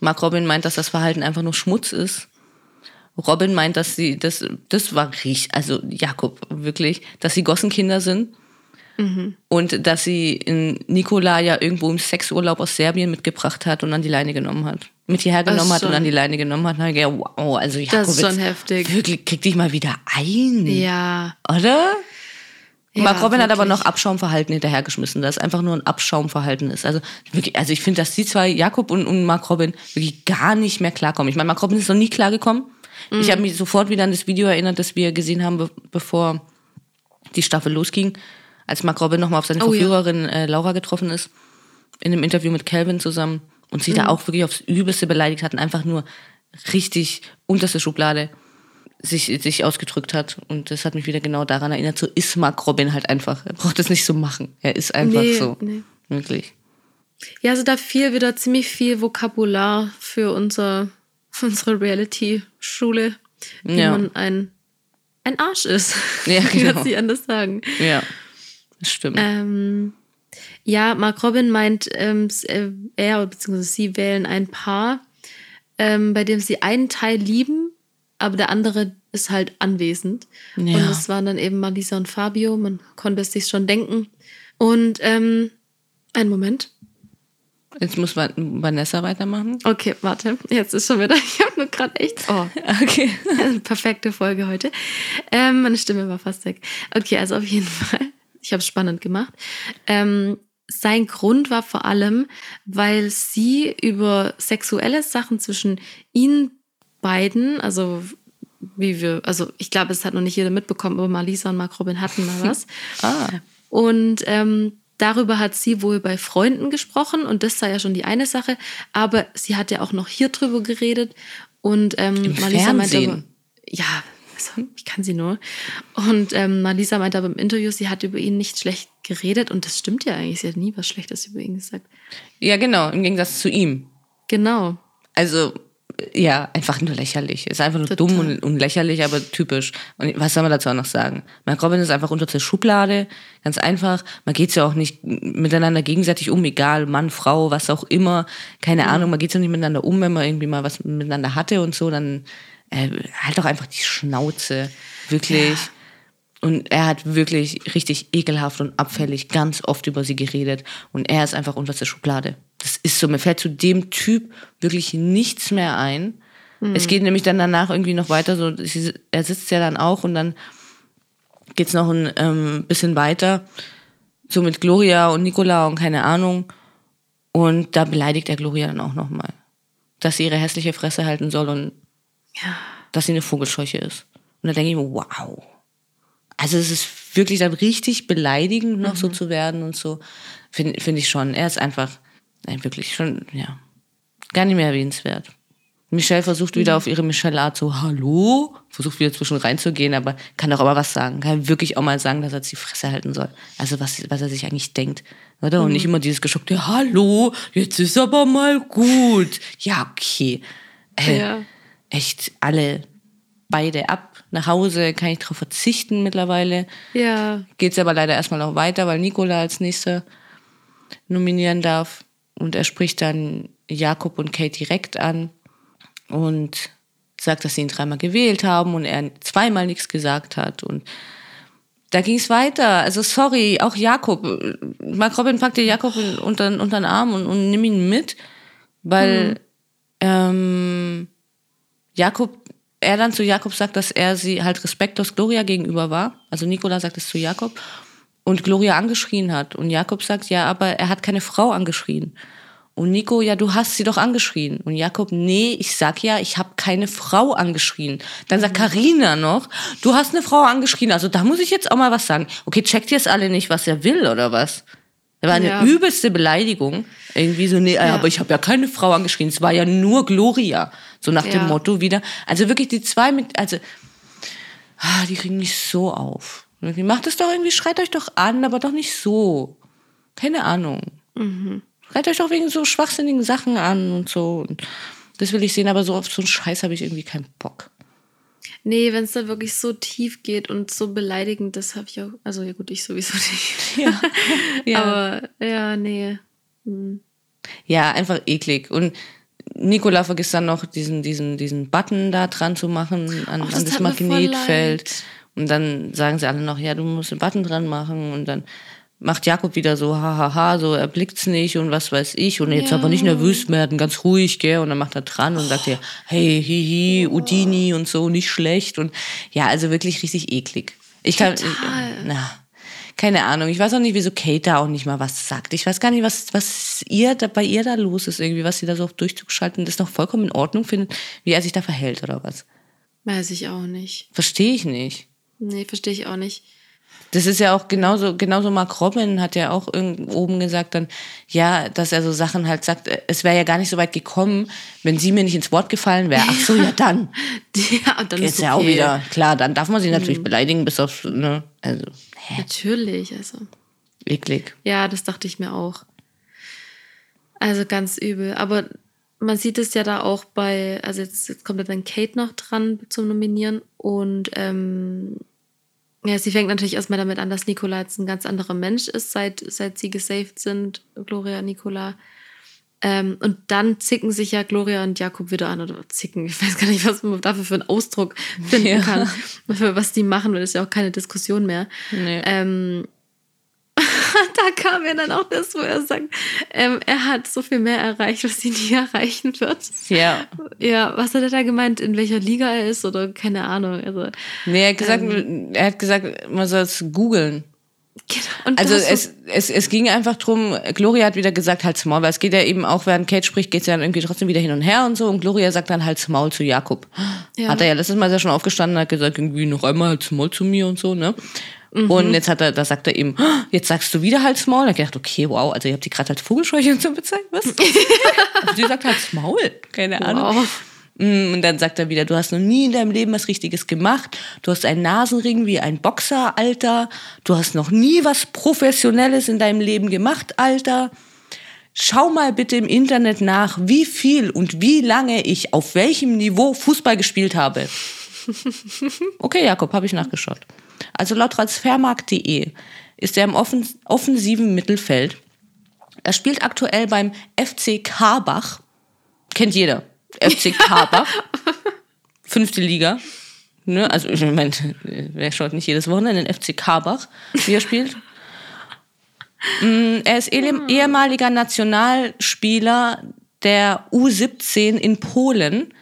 Mark Robin meint, dass das Verhalten einfach nur Schmutz ist. Robin meint, dass sie, das, das war richtig, also Jakob wirklich, dass sie Gossenkinder sind. Und dass sie in Nikola ja irgendwo im Sexurlaub aus Serbien mitgebracht hat und an die Leine genommen hat. Mit hierher genommen hat und an die Leine genommen hat. Und gedacht, wow, also Jakob, Das ist schon heftig. Wirklich, krieg dich mal wieder ein. Ja. Oder? Ja, Mark Robin hat aber wirklich. noch Abschaumverhalten hinterhergeschmissen, das einfach nur ein Abschaumverhalten ist. Also wirklich, also ich finde, dass die zwei, Jakob und, und Mark Robin, wirklich gar nicht mehr klarkommen. Ich meine, Mark Robin ist noch nie klargekommen. Ich habe mich sofort wieder an das Video erinnert, das wir gesehen haben, be bevor die Staffel losging, als Mark Robin nochmal auf seine Oh ja. Verführerin äh, Laura getroffen ist, in einem Interview mit Calvin zusammen und sie da auch wirklich aufs Übelste beleidigt hat und einfach nur richtig unterste Schublade sich, sich ausgedrückt hat. Und das hat mich wieder genau daran erinnert, so ist Mark Robin halt einfach. Er braucht das nicht so machen. Er ist einfach Nee, so. nee. Wirklich. Ja, also da fiel wieder ziemlich viel Vokabular für unser, für <laughs> unsere Reality-Schule, wie Ja. man ein, ein Arsch ist. Ja, <laughs> Ich kann genau. es nicht anders sagen. Ja. Stimmt. Ähm, ja, Mark Robin meint, ähm, äh, er bzw. sie wählen ein Paar, ähm, bei dem sie einen Teil lieben, aber der andere ist halt anwesend. Ja. Und das waren dann eben Malisa und Fabio. Man konnte es sich schon denken. Und ähm, einen Moment. Jetzt muss Van- Vanessa weitermachen. Okay, warte. Jetzt ist schon wieder. <laughs> Ich habe nur gerade echt. Oh, <laughs> Okay. <laughs> perfekte Folge heute. Ähm, meine Stimme war fast weg. Okay, also auf jeden Fall. Ich habe es spannend gemacht. Ähm, sein Grund war vor allem, weil sie über sexuelle Sachen zwischen ihnen beiden, also wie wir, also ich glaube, es hat noch nicht jeder mitbekommen, aber Malisa und Mark Robin hatten mal was. <laughs> Ah. Und ähm, darüber hat sie wohl bei Freunden gesprochen und das sei ja schon die eine Sache. Aber sie hat ja auch noch hier drüber geredet und ähm, Im meinte Fernsehen? aber, ja, also, ich kann sie nur. Und ähm, Malisa meinte aber im Interview, sie hat über ihn nicht schlecht geredet und das stimmt ja eigentlich. Sie hat nie was Schlechtes über ihn gesagt. Ja, genau. Im Gegensatz zu ihm. Genau. Also, ja, einfach nur lächerlich. Ist einfach nur Total. dumm und, und lächerlich, aber typisch. Und was soll man dazu auch noch sagen? Mark Robin ist einfach unter der Schublade. Ganz einfach. Man geht ja auch nicht miteinander gegenseitig um, egal, Mann, Frau, was auch immer. Keine Ahnung, man geht ja nicht miteinander um, wenn man irgendwie mal was miteinander hatte und so, dann äh, halt doch einfach die Schnauze. Wirklich. Und er hat wirklich richtig ekelhaft und abfällig ganz oft über sie geredet. Und er ist einfach unter der Schublade. Das ist so. Mir fällt zu dem Typ wirklich nichts mehr ein. Es geht nämlich dann danach irgendwie noch weiter. So, sie- er sitzt ja dann auch und dann geht's noch ein ähm, bisschen weiter. So mit Gloria und Nicola und keine Ahnung. Und da beleidigt er Gloria dann auch nochmal. Dass sie ihre hässliche Fresse halten soll und dass sie eine Vogelscheuche ist. Und da denke ich mir, wow. Also es ist wirklich dann richtig beleidigend, noch so zu werden und so. Finde find ich schon. Er ist einfach, nein, wirklich schon, ja, gar nicht mehr erwähnenswert. Michelle versucht wieder auf ihre Michelle-Art so, hallo, versucht wieder zwischen reinzugehen, aber kann doch aber was sagen. Kann wirklich auch mal sagen, dass er jetzt die Fresse halten soll. Also was, was er sich eigentlich denkt. Oder? Und nicht immer dieses geschockte, hallo, jetzt ist aber mal gut. Ja, okay. Äh, Ja. Echt alle beide ab nach Hause, kann ich darauf verzichten mittlerweile. Ja. Geht's aber leider erstmal noch weiter, weil Nicola als nächster nominieren darf. Und er spricht dann Jakob und Kate direkt an und sagt, dass sie ihn dreimal gewählt haben und er zweimal nichts gesagt hat. Und da ging es weiter. Also sorry, auch Jakob. Mark Robin packte Jakob unter, unter den Arm und, und nimm ihn mit, weil ähm, Jakob, er dann zu Jakob sagt, dass er sie halt respektlos Gloria gegenüber war. Also Nicola sagt es zu Jakob und Gloria angeschrien hat. Und Jakob sagt, ja, aber er hat keine Frau angeschrien. Und Nico, ja, du hast sie doch angeschrien. Und Jakob, nee, ich sag ja, ich habe keine Frau angeschrien. Dann sagt Karina noch, du hast eine Frau angeschrien. Also da muss ich jetzt auch mal was sagen. Okay, checkt ihr es alle nicht, was er will oder was? Das war eine Ja. übelste Beleidigung. Irgendwie so, nee, Ja. aber ich habe ja keine Frau angeschrien. Es war ja nur Gloria. So nach dem Ja. Motto wieder. Also wirklich die zwei mit, also, ah, die kriegen mich so auf. Irgendwie, Macht es doch irgendwie, schreit euch doch an, aber doch nicht so. Keine Ahnung. Schreit euch doch wegen so schwachsinnigen Sachen an und so. Und das will ich sehen, aber so auf so einen Scheiß habe ich irgendwie keinen Bock. Nee, wenn es da wirklich so tief geht und so beleidigend, das habe ich auch. Also ja gut, ich sowieso nicht. <laughs> <laughs> Ja. ja. Aber ja, nee. Ja, einfach eklig. Und Nikola vergisst dann noch diesen, diesen, diesen Button da dran zu machen an, Oh, das an das Magnetfeld. Und dann sagen sie alle noch, ja, du musst den Button dran machen. Und dann macht Jakob wieder so, hahaha, so er blickt's nicht und was weiß ich. Und jetzt Ja. aber nicht nervös werden, ganz ruhig, gell. Und dann macht er dran und sagt er, hey, hihi, Udini und so, nicht schlecht. Und ja, also wirklich richtig eklig. Ich kann, Total. na, keine Ahnung. Ich weiß auch nicht, wieso Kate da auch nicht mal was sagt. Ich weiß gar nicht, was, was ihr da, bei ihr da los ist irgendwie, was sie da so auf Durchzug schalten und das noch vollkommen in Ordnung findet, wie er sich da verhält oder was. Weiß ich auch nicht. Verstehe ich nicht. Nee, verstehe ich auch nicht. Das ist ja auch genauso, genauso Mark Robin hat ja auch oben gesagt dann, ja, dass er so Sachen halt sagt, äh, es wäre ja gar nicht so weit gekommen, wenn sie mir nicht ins Wort gefallen wäre. Ach so, ja <laughs> dann. Ja, und dann Ist ist ja auch okay. wieder, klar, dann darf man sie natürlich beleidigen, bis auf, ne, also, Natürlich, also. eklig. Ja, das dachte ich mir auch. Also ganz übel. Aber man sieht es ja da auch bei, also jetzt, jetzt kommt ja dann Kate noch dran zum Nominieren und ähm, ja, sie fängt natürlich erstmal damit an, dass Nicola jetzt ein ganz anderer Mensch ist, seit, seit sie gesaved sind, Gloria Nicola. Ähm, und dann zicken sich ja Gloria und Jakob wieder an oder zicken. Ich weiß gar nicht, was man dafür für einen Ausdruck finden Ja. kann, für was die machen, weil das ist ja auch keine Diskussion mehr. Nee. Ähm, <laughs> da kam ja dann auch das, wo er sagt, ähm, er hat so viel mehr erreicht, was sie nie erreichen wird. Ja. Ja, was hat er da gemeint, in welcher Liga er ist oder keine Ahnung. Also, Nee, er hat gesagt, er hat gesagt, man soll es googeln. Genau. Also es, es, es ging einfach drum. Gloria hat wieder gesagt, halt's Maul, weil es geht ja eben auch, während Kate spricht, geht's ja dann irgendwie trotzdem wieder hin und her und so. Und Gloria sagt dann halt's Maul zu Jakob. Ja. Hat er ja letztes Mal er schon aufgestanden und hat gesagt, irgendwie noch einmal halt's Maul zu mir und so, ne? Und jetzt hat er, da sagt er eben, "Ah, jetzt sagst du wieder halt's Maul. Da gedacht, okay, wow, also ihr habt die gerade als Vogelscheuche und so bezeichnet, was? <laughs> also sie sagt halt's Maul, keine Ahnung. wow. Mm, Und dann sagt er wieder, du hast noch nie in deinem Leben was Richtiges gemacht. Du hast einen Nasenring wie ein Boxer, Alter. Du hast noch nie was Professionelles in deinem Leben gemacht, Alter. Schau mal bitte im Internet nach, wie viel und wie lange ich auf welchem Niveau Fußball gespielt habe. <laughs> Okay, Jakob, habe ich nachgeschaut. Also laut transfermarkt.de ist er im offen offensiven Mittelfeld. Er spielt aktuell beim FC Karbach. Kennt jeder. FC Karbach. Fünfte Liga. Ne? Also, ich meine, wer schaut nicht jedes Wochenende in den FC Karbach, wie er spielt? Mm, Er ist ehem- ehemaliger Nationalspieler der U17 in Polen.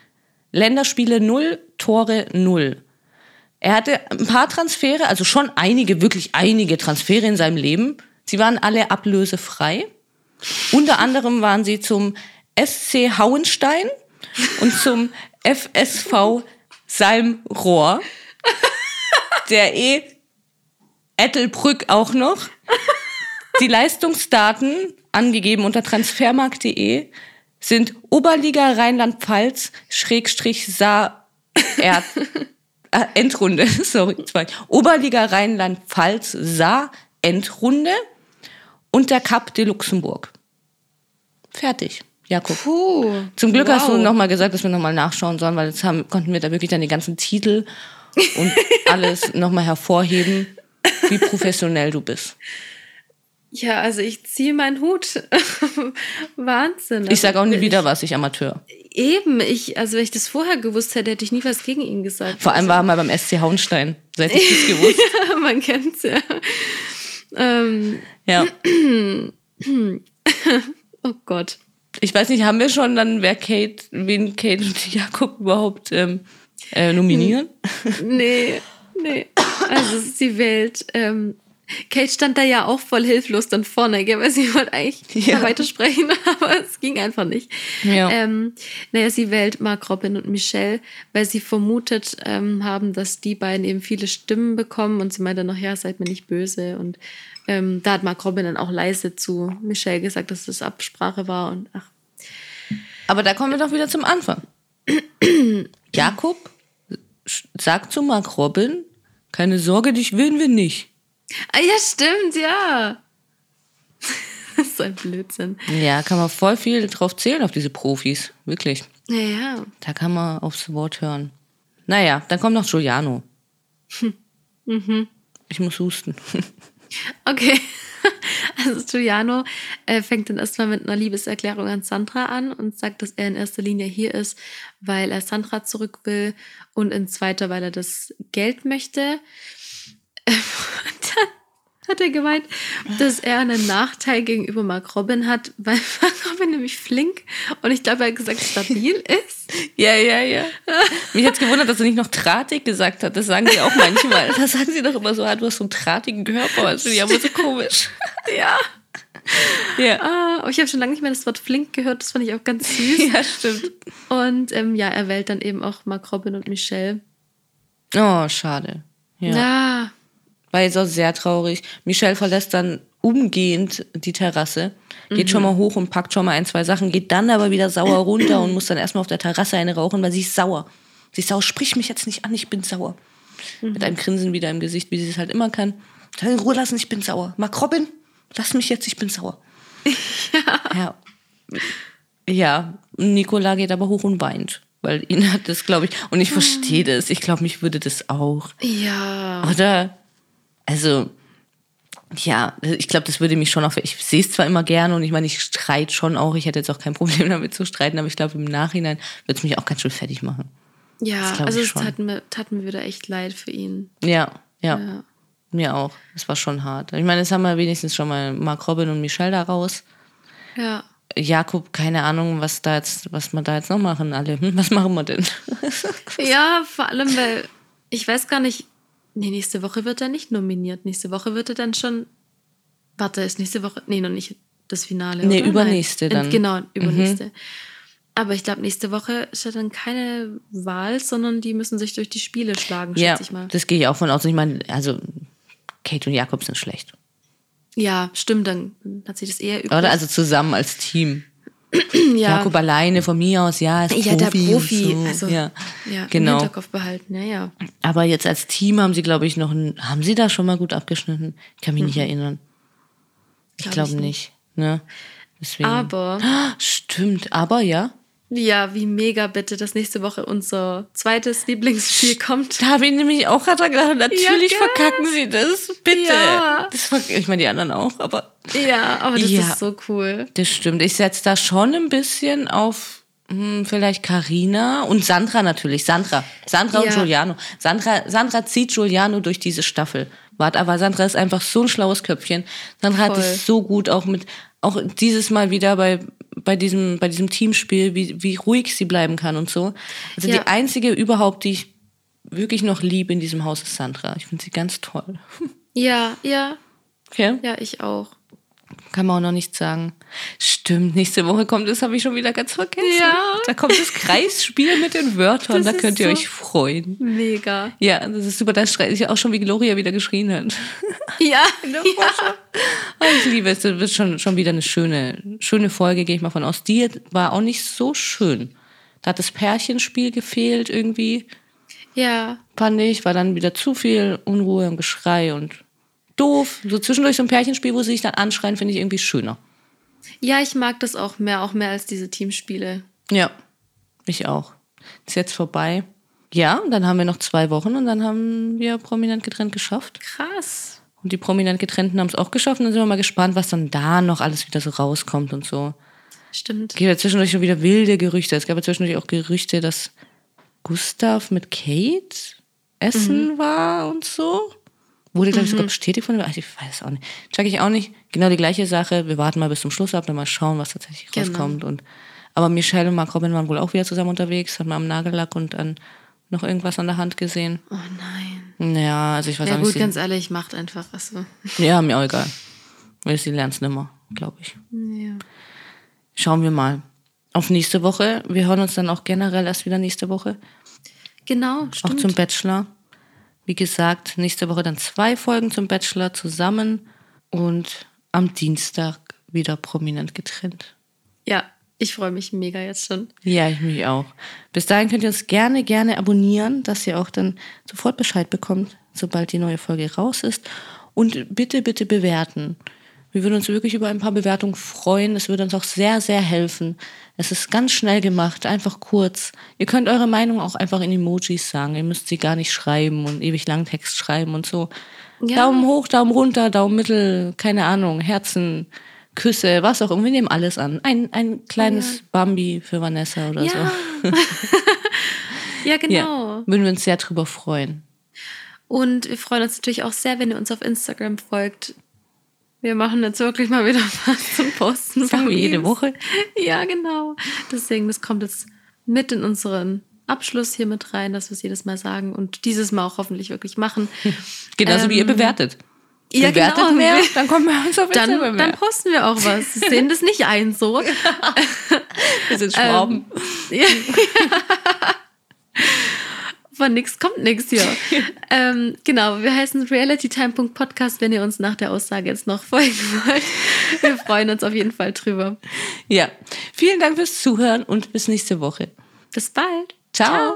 Länderspiele 0, Tore 0. Er hatte ein paar Transfere, also schon einige, wirklich einige Transfere in seinem Leben. Sie waren alle ablösefrei. Unter anderem waren sie zum SC Hauenstein und zum FSV Salmrohr. Der E Ettelbrück auch noch. Die Leistungsdaten, angegeben unter transfermarkt.de, sind Oberliga Rheinland-Pfalz, Schrägstrich Saar, äh, Endrunde, <laughs> sorry, zwei. Oberliga Rheinland-Pfalz, Saar, Endrunde und der Cup de Luxemburg. Fertig, Jakob. Puh. Zum Glück hast du Wow. nochmal gesagt, dass wir nochmal nachschauen sollen, weil jetzt haben, konnten wir da wirklich dann die ganzen Titel und <laughs> alles nochmal hervorheben, wie professionell du bist. Ja, also ich ziehe meinen Hut. <laughs> Wahnsinn. Ich sage auch nie Also, wieder was, ich Amateur. Eben, ich, also wenn ich das vorher gewusst hätte, hätte ich nie was gegen ihn gesagt. Vor allem war er mal beim SC Hauenstein. Seit ich das gewusst. <laughs> Man kennt's ja. Ähm, Ja. <clears throat> oh Gott. Ich weiß nicht, haben wir schon dann, wer Kate, wen Kate und Jakob überhaupt ähm, äh, nominieren? Nee, nee. Also sie wählt ähm, Kate stand da ja auch voll hilflos dann vorne, gell? weil sie wollte eigentlich <laughs> Ja. weitersprechen, <laughs> aber es ging einfach nicht. Ja. Ähm, naja, sie wählt Mark Robin und Michelle, weil sie vermutet ähm, haben, dass die beiden eben viele Stimmen bekommen und sie meinte noch, ja, seid mir nicht böse. Und ähm, da hat Mark Robin dann auch leise zu Michelle gesagt, dass das Absprache war und ach, Aber da kommen wir doch wieder zum Anfang. <clears throat> Jakob sagt zu Mark Robin, keine Sorge, dich wählen wir nicht. Ah, ja, stimmt, ja. <laughs> das ist ein Blödsinn. Ja, kann man voll viel drauf zählen auf diese Profis. Wirklich. Ja, ja. Da kann man aufs Wort hören. Naja, dann kommt noch Giuliano. <laughs> Ich muss husten. <laughs> Okay. Also Giuliano äh, fängt dann erstmal mit einer Liebeserklärung an Sandra an und sagt, dass er in erster Linie hier ist, weil er Sandra zurück will und in zweiter, weil er das Geld möchte. Und <laughs> dann hat er gemeint, dass er einen Nachteil gegenüber Mark Robin hat, weil <laughs> Mark Robin nämlich flink und ich glaube, er hat gesagt, stabil <laughs> ist. Ja, ja, ja. Mich hat's gewundert, dass er nicht noch drahtig gesagt hat. Das sagen sie auch manchmal. Das sagen sie doch immer so, ah, du hast so einen drahtigen Körper. Das finde ich aber so komisch. Ja. Ja. Ah, aber ich habe schon lange nicht mehr das Wort flink gehört, das fand ich auch ganz süß. Ja, stimmt. Und ähm, ja, er wählt dann eben auch Mark Robin und Michelle. Oh, schade. Ja. Ja. War jetzt auch sehr traurig. Michelle verlässt dann umgehend die Terrasse, geht schon mal hoch und packt schon mal ein, zwei Sachen, geht dann aber wieder sauer <clears throat> runter und muss dann erstmal auf der Terrasse eine rauchen, weil sie ist sauer. Sie ist sauer, sprich mich jetzt nicht an, ich bin sauer. Mit einem Grinsen wieder im Gesicht, wie sie es halt immer kann. Dann in Ruhe lassen, ich bin sauer. Mark Robin, lass mich jetzt, ich bin sauer. <laughs> Ja. Ja, Nicola geht aber hoch und weint, weil ihn hat das, glaube ich, und ich verstehe das. Ich glaube, mich würde das auch. Ja. Oder? Also, ja, ich glaube, das würde mich schon auch. Ich sehe es zwar immer gerne und ich meine, ich streite schon auch. Ich hätte jetzt auch kein Problem <laughs> damit zu streiten, aber ich glaube, im Nachhinein würde es mich auch ganz schön fertig machen. Ja, also es tat mir, tat mir wieder echt leid für ihn. Ja, ja, Ja. mir auch. Das war schon hart. Ich meine, jetzt haben wir wenigstens schon mal Mark Robin und Michelle da raus. Ja. Jakob, keine Ahnung, was da jetzt, was wir da jetzt noch machen, alle. Hm, was machen wir denn? Ja, vor allem, weil ich weiß gar nicht. Nee, nächste Woche wird er nicht nominiert. Nächste Woche wird er dann schon. Warte, ist nächste Woche. Nee, noch nicht das Finale. Nee, oder? übernächste Nein. dann. Genau, übernächste. Aber ich glaube, nächste Woche ist ja dann keine Wahl, sondern die müssen sich durch die Spiele schlagen, ja, schätze ich mal. das gehe ich auch von aus. Ich meine, also Kate und Jakob sind schlecht. Ja, stimmt, dann hat sich das eher übrig. Oder also zusammen als Team. Ja. Jakob alleine von mir aus, ja, ist ja, der Profi. und Profi. So. Also, ja. ja, im genau. Hinterkopf behalten, ja, ja. Aber jetzt als Team haben sie, glaube ich, noch ein. Haben sie da schon mal gut abgeschnitten? Ich kann mich nicht erinnern. Ich Mhm. Glaub glaube ich nicht. Ne? Deswegen. Aber, Stimmt, aber ja. Ja, wie mega bitte, dass nächste Woche unser zweites Lieblingsspiel kommt. Da habe ich nämlich auch gerade gedacht. Natürlich gell? verkacken sie das. Bitte. Ja. Das ich meine, die anderen auch, aber Ja, aber das Ja. ist so cool. das stimmt. Ich setze da schon ein bisschen auf hm, vielleicht Karina und Sandra natürlich. Sandra. Sandra und Ja. Giuliano. Sandra, Sandra zieht Giuliano durch diese Staffel. Wart, aber Sandra ist einfach so ein schlaues Köpfchen. Sandra hat Voll. es so gut auch mit, auch dieses Mal wieder bei, bei diesem, bei diesem Teamspiel, wie, wie ruhig sie bleiben kann und so. Also Ja. die einzige überhaupt, die ich wirklich noch liebe in diesem Haus ist Sandra. Ich finde sie ganz toll. <laughs> Ja, ja, Okay? ja, ich auch. Kann man auch noch nicht sagen. Stimmt, nächste Woche kommt es, habe ich schon wieder ganz vergessen. Ja. Da kommt das Kreisspiel mit den Wörtern, Das da könnt ihr so- euch freuen. Mega. Ja, das ist super, da schreit ich auch schon, wie Gloria wieder geschrien hat. <laughs> Ja, <laughs> Ah, ich liebe es, das wird schon, schon wieder eine schöne, schöne Folge, gehe ich mal von aus. Die war auch nicht so schön. Da hat das Pärchenspiel gefehlt irgendwie, ja, fand ich. War dann wieder zu viel Unruhe und Geschrei und doof. So zwischendurch so ein Pärchenspiel, wo sie sich dann anschreien, finde ich irgendwie schöner. ja, ich mag das auch mehr, auch mehr als diese Teamspiele. Ja, ich auch. Ist jetzt vorbei. Ja, und dann haben wir noch zwei Wochen und dann haben wir prominent getrennt geschafft. Krass. Und die prominent getrennten haben es auch geschafft und dann sind wir mal gespannt, was dann da noch alles wieder so rauskommt und so. Stimmt. Es gibt ja zwischendurch schon wieder wilde Gerüchte. Es gab ja zwischendurch auch Gerüchte, dass Gustav mit Kate essen war und so. Wurde, glaube ich, sogar bestätigt von dem. Ach, Ich weiß es auch nicht. Check ich auch nicht. Genau die gleiche Sache. Wir warten mal bis zum Schluss ab, dann mal schauen, was tatsächlich Genau. rauskommt. Und, aber Michelle und Mark Robin waren wohl auch wieder zusammen unterwegs, hat man am Nagellack und an noch irgendwas an der Hand gesehen. Oh nein. Naja, also ich weiß Ja auch gut, nicht. ganz ehrlich, macht einfach. Also, sie, <laughs> ja, mir auch egal. Weil sie lernt es nimmer, glaube ich. ja. Schauen wir mal. Auf nächste Woche. Wir hören uns dann auch generell erst wieder nächste Woche. Genau, Auch stimmt. zum Bachelor. Wie gesagt, nächste Woche dann zwei Folgen zum Bachelor zusammen und am Dienstag wieder prominent getrennt. ja, ich freue mich mega jetzt schon. Ja, ich mich auch. Bis dahin könnt ihr uns gerne, gerne abonnieren, dass ihr auch dann sofort Bescheid bekommt, sobald die neue Folge raus ist. Und bitte, bitte bewerten. Wir würden uns wirklich über ein paar Bewertungen freuen. Es würde uns auch sehr, sehr helfen. Es ist ganz schnell gemacht, einfach kurz. Ihr könnt eure Meinung auch einfach in Emojis sagen. Ihr müsst sie gar nicht schreiben und ewig langen Text schreiben und so. Ja. Daumen hoch, Daumen runter, Daumen mittel, keine Ahnung, Herzen, Küsse, was auch immer. Wir nehmen alles an. Ein, ein kleines Bambi für Vanessa oder Ja. so. Ja, <laughs> genau. Ja, würden wir uns sehr drüber freuen. Und wir freuen uns natürlich auch sehr, wenn ihr uns auf Instagram folgt. Wir machen jetzt wirklich mal wieder <laughs> was zum Posten. Sagen wir jede. Woche. <laughs> Ja, genau. Deswegen, das kommt jetzt mit in unseren Abschluss hier mit rein, dass wir es jedes Mal sagen und dieses Mal auch hoffentlich wirklich machen. <laughs> Genauso wie ihr Ähm, bewertet. ja, Bewertet genau. mehr, dann kommen wir uns auf Dann, Instagram dann mehr. posten wir auch was. Sie sehen das nicht ein so. Wir sind Schrauben. Ja. Von nix kommt nix hier. <laughs> ähm, genau, wir heißen realitytime.podcast, wenn ihr uns nach der Aussage jetzt noch folgen wollt. Wir freuen uns auf jeden Fall drüber. ja. Vielen Dank fürs Zuhören und bis nächste Woche. Bis bald. Ciao.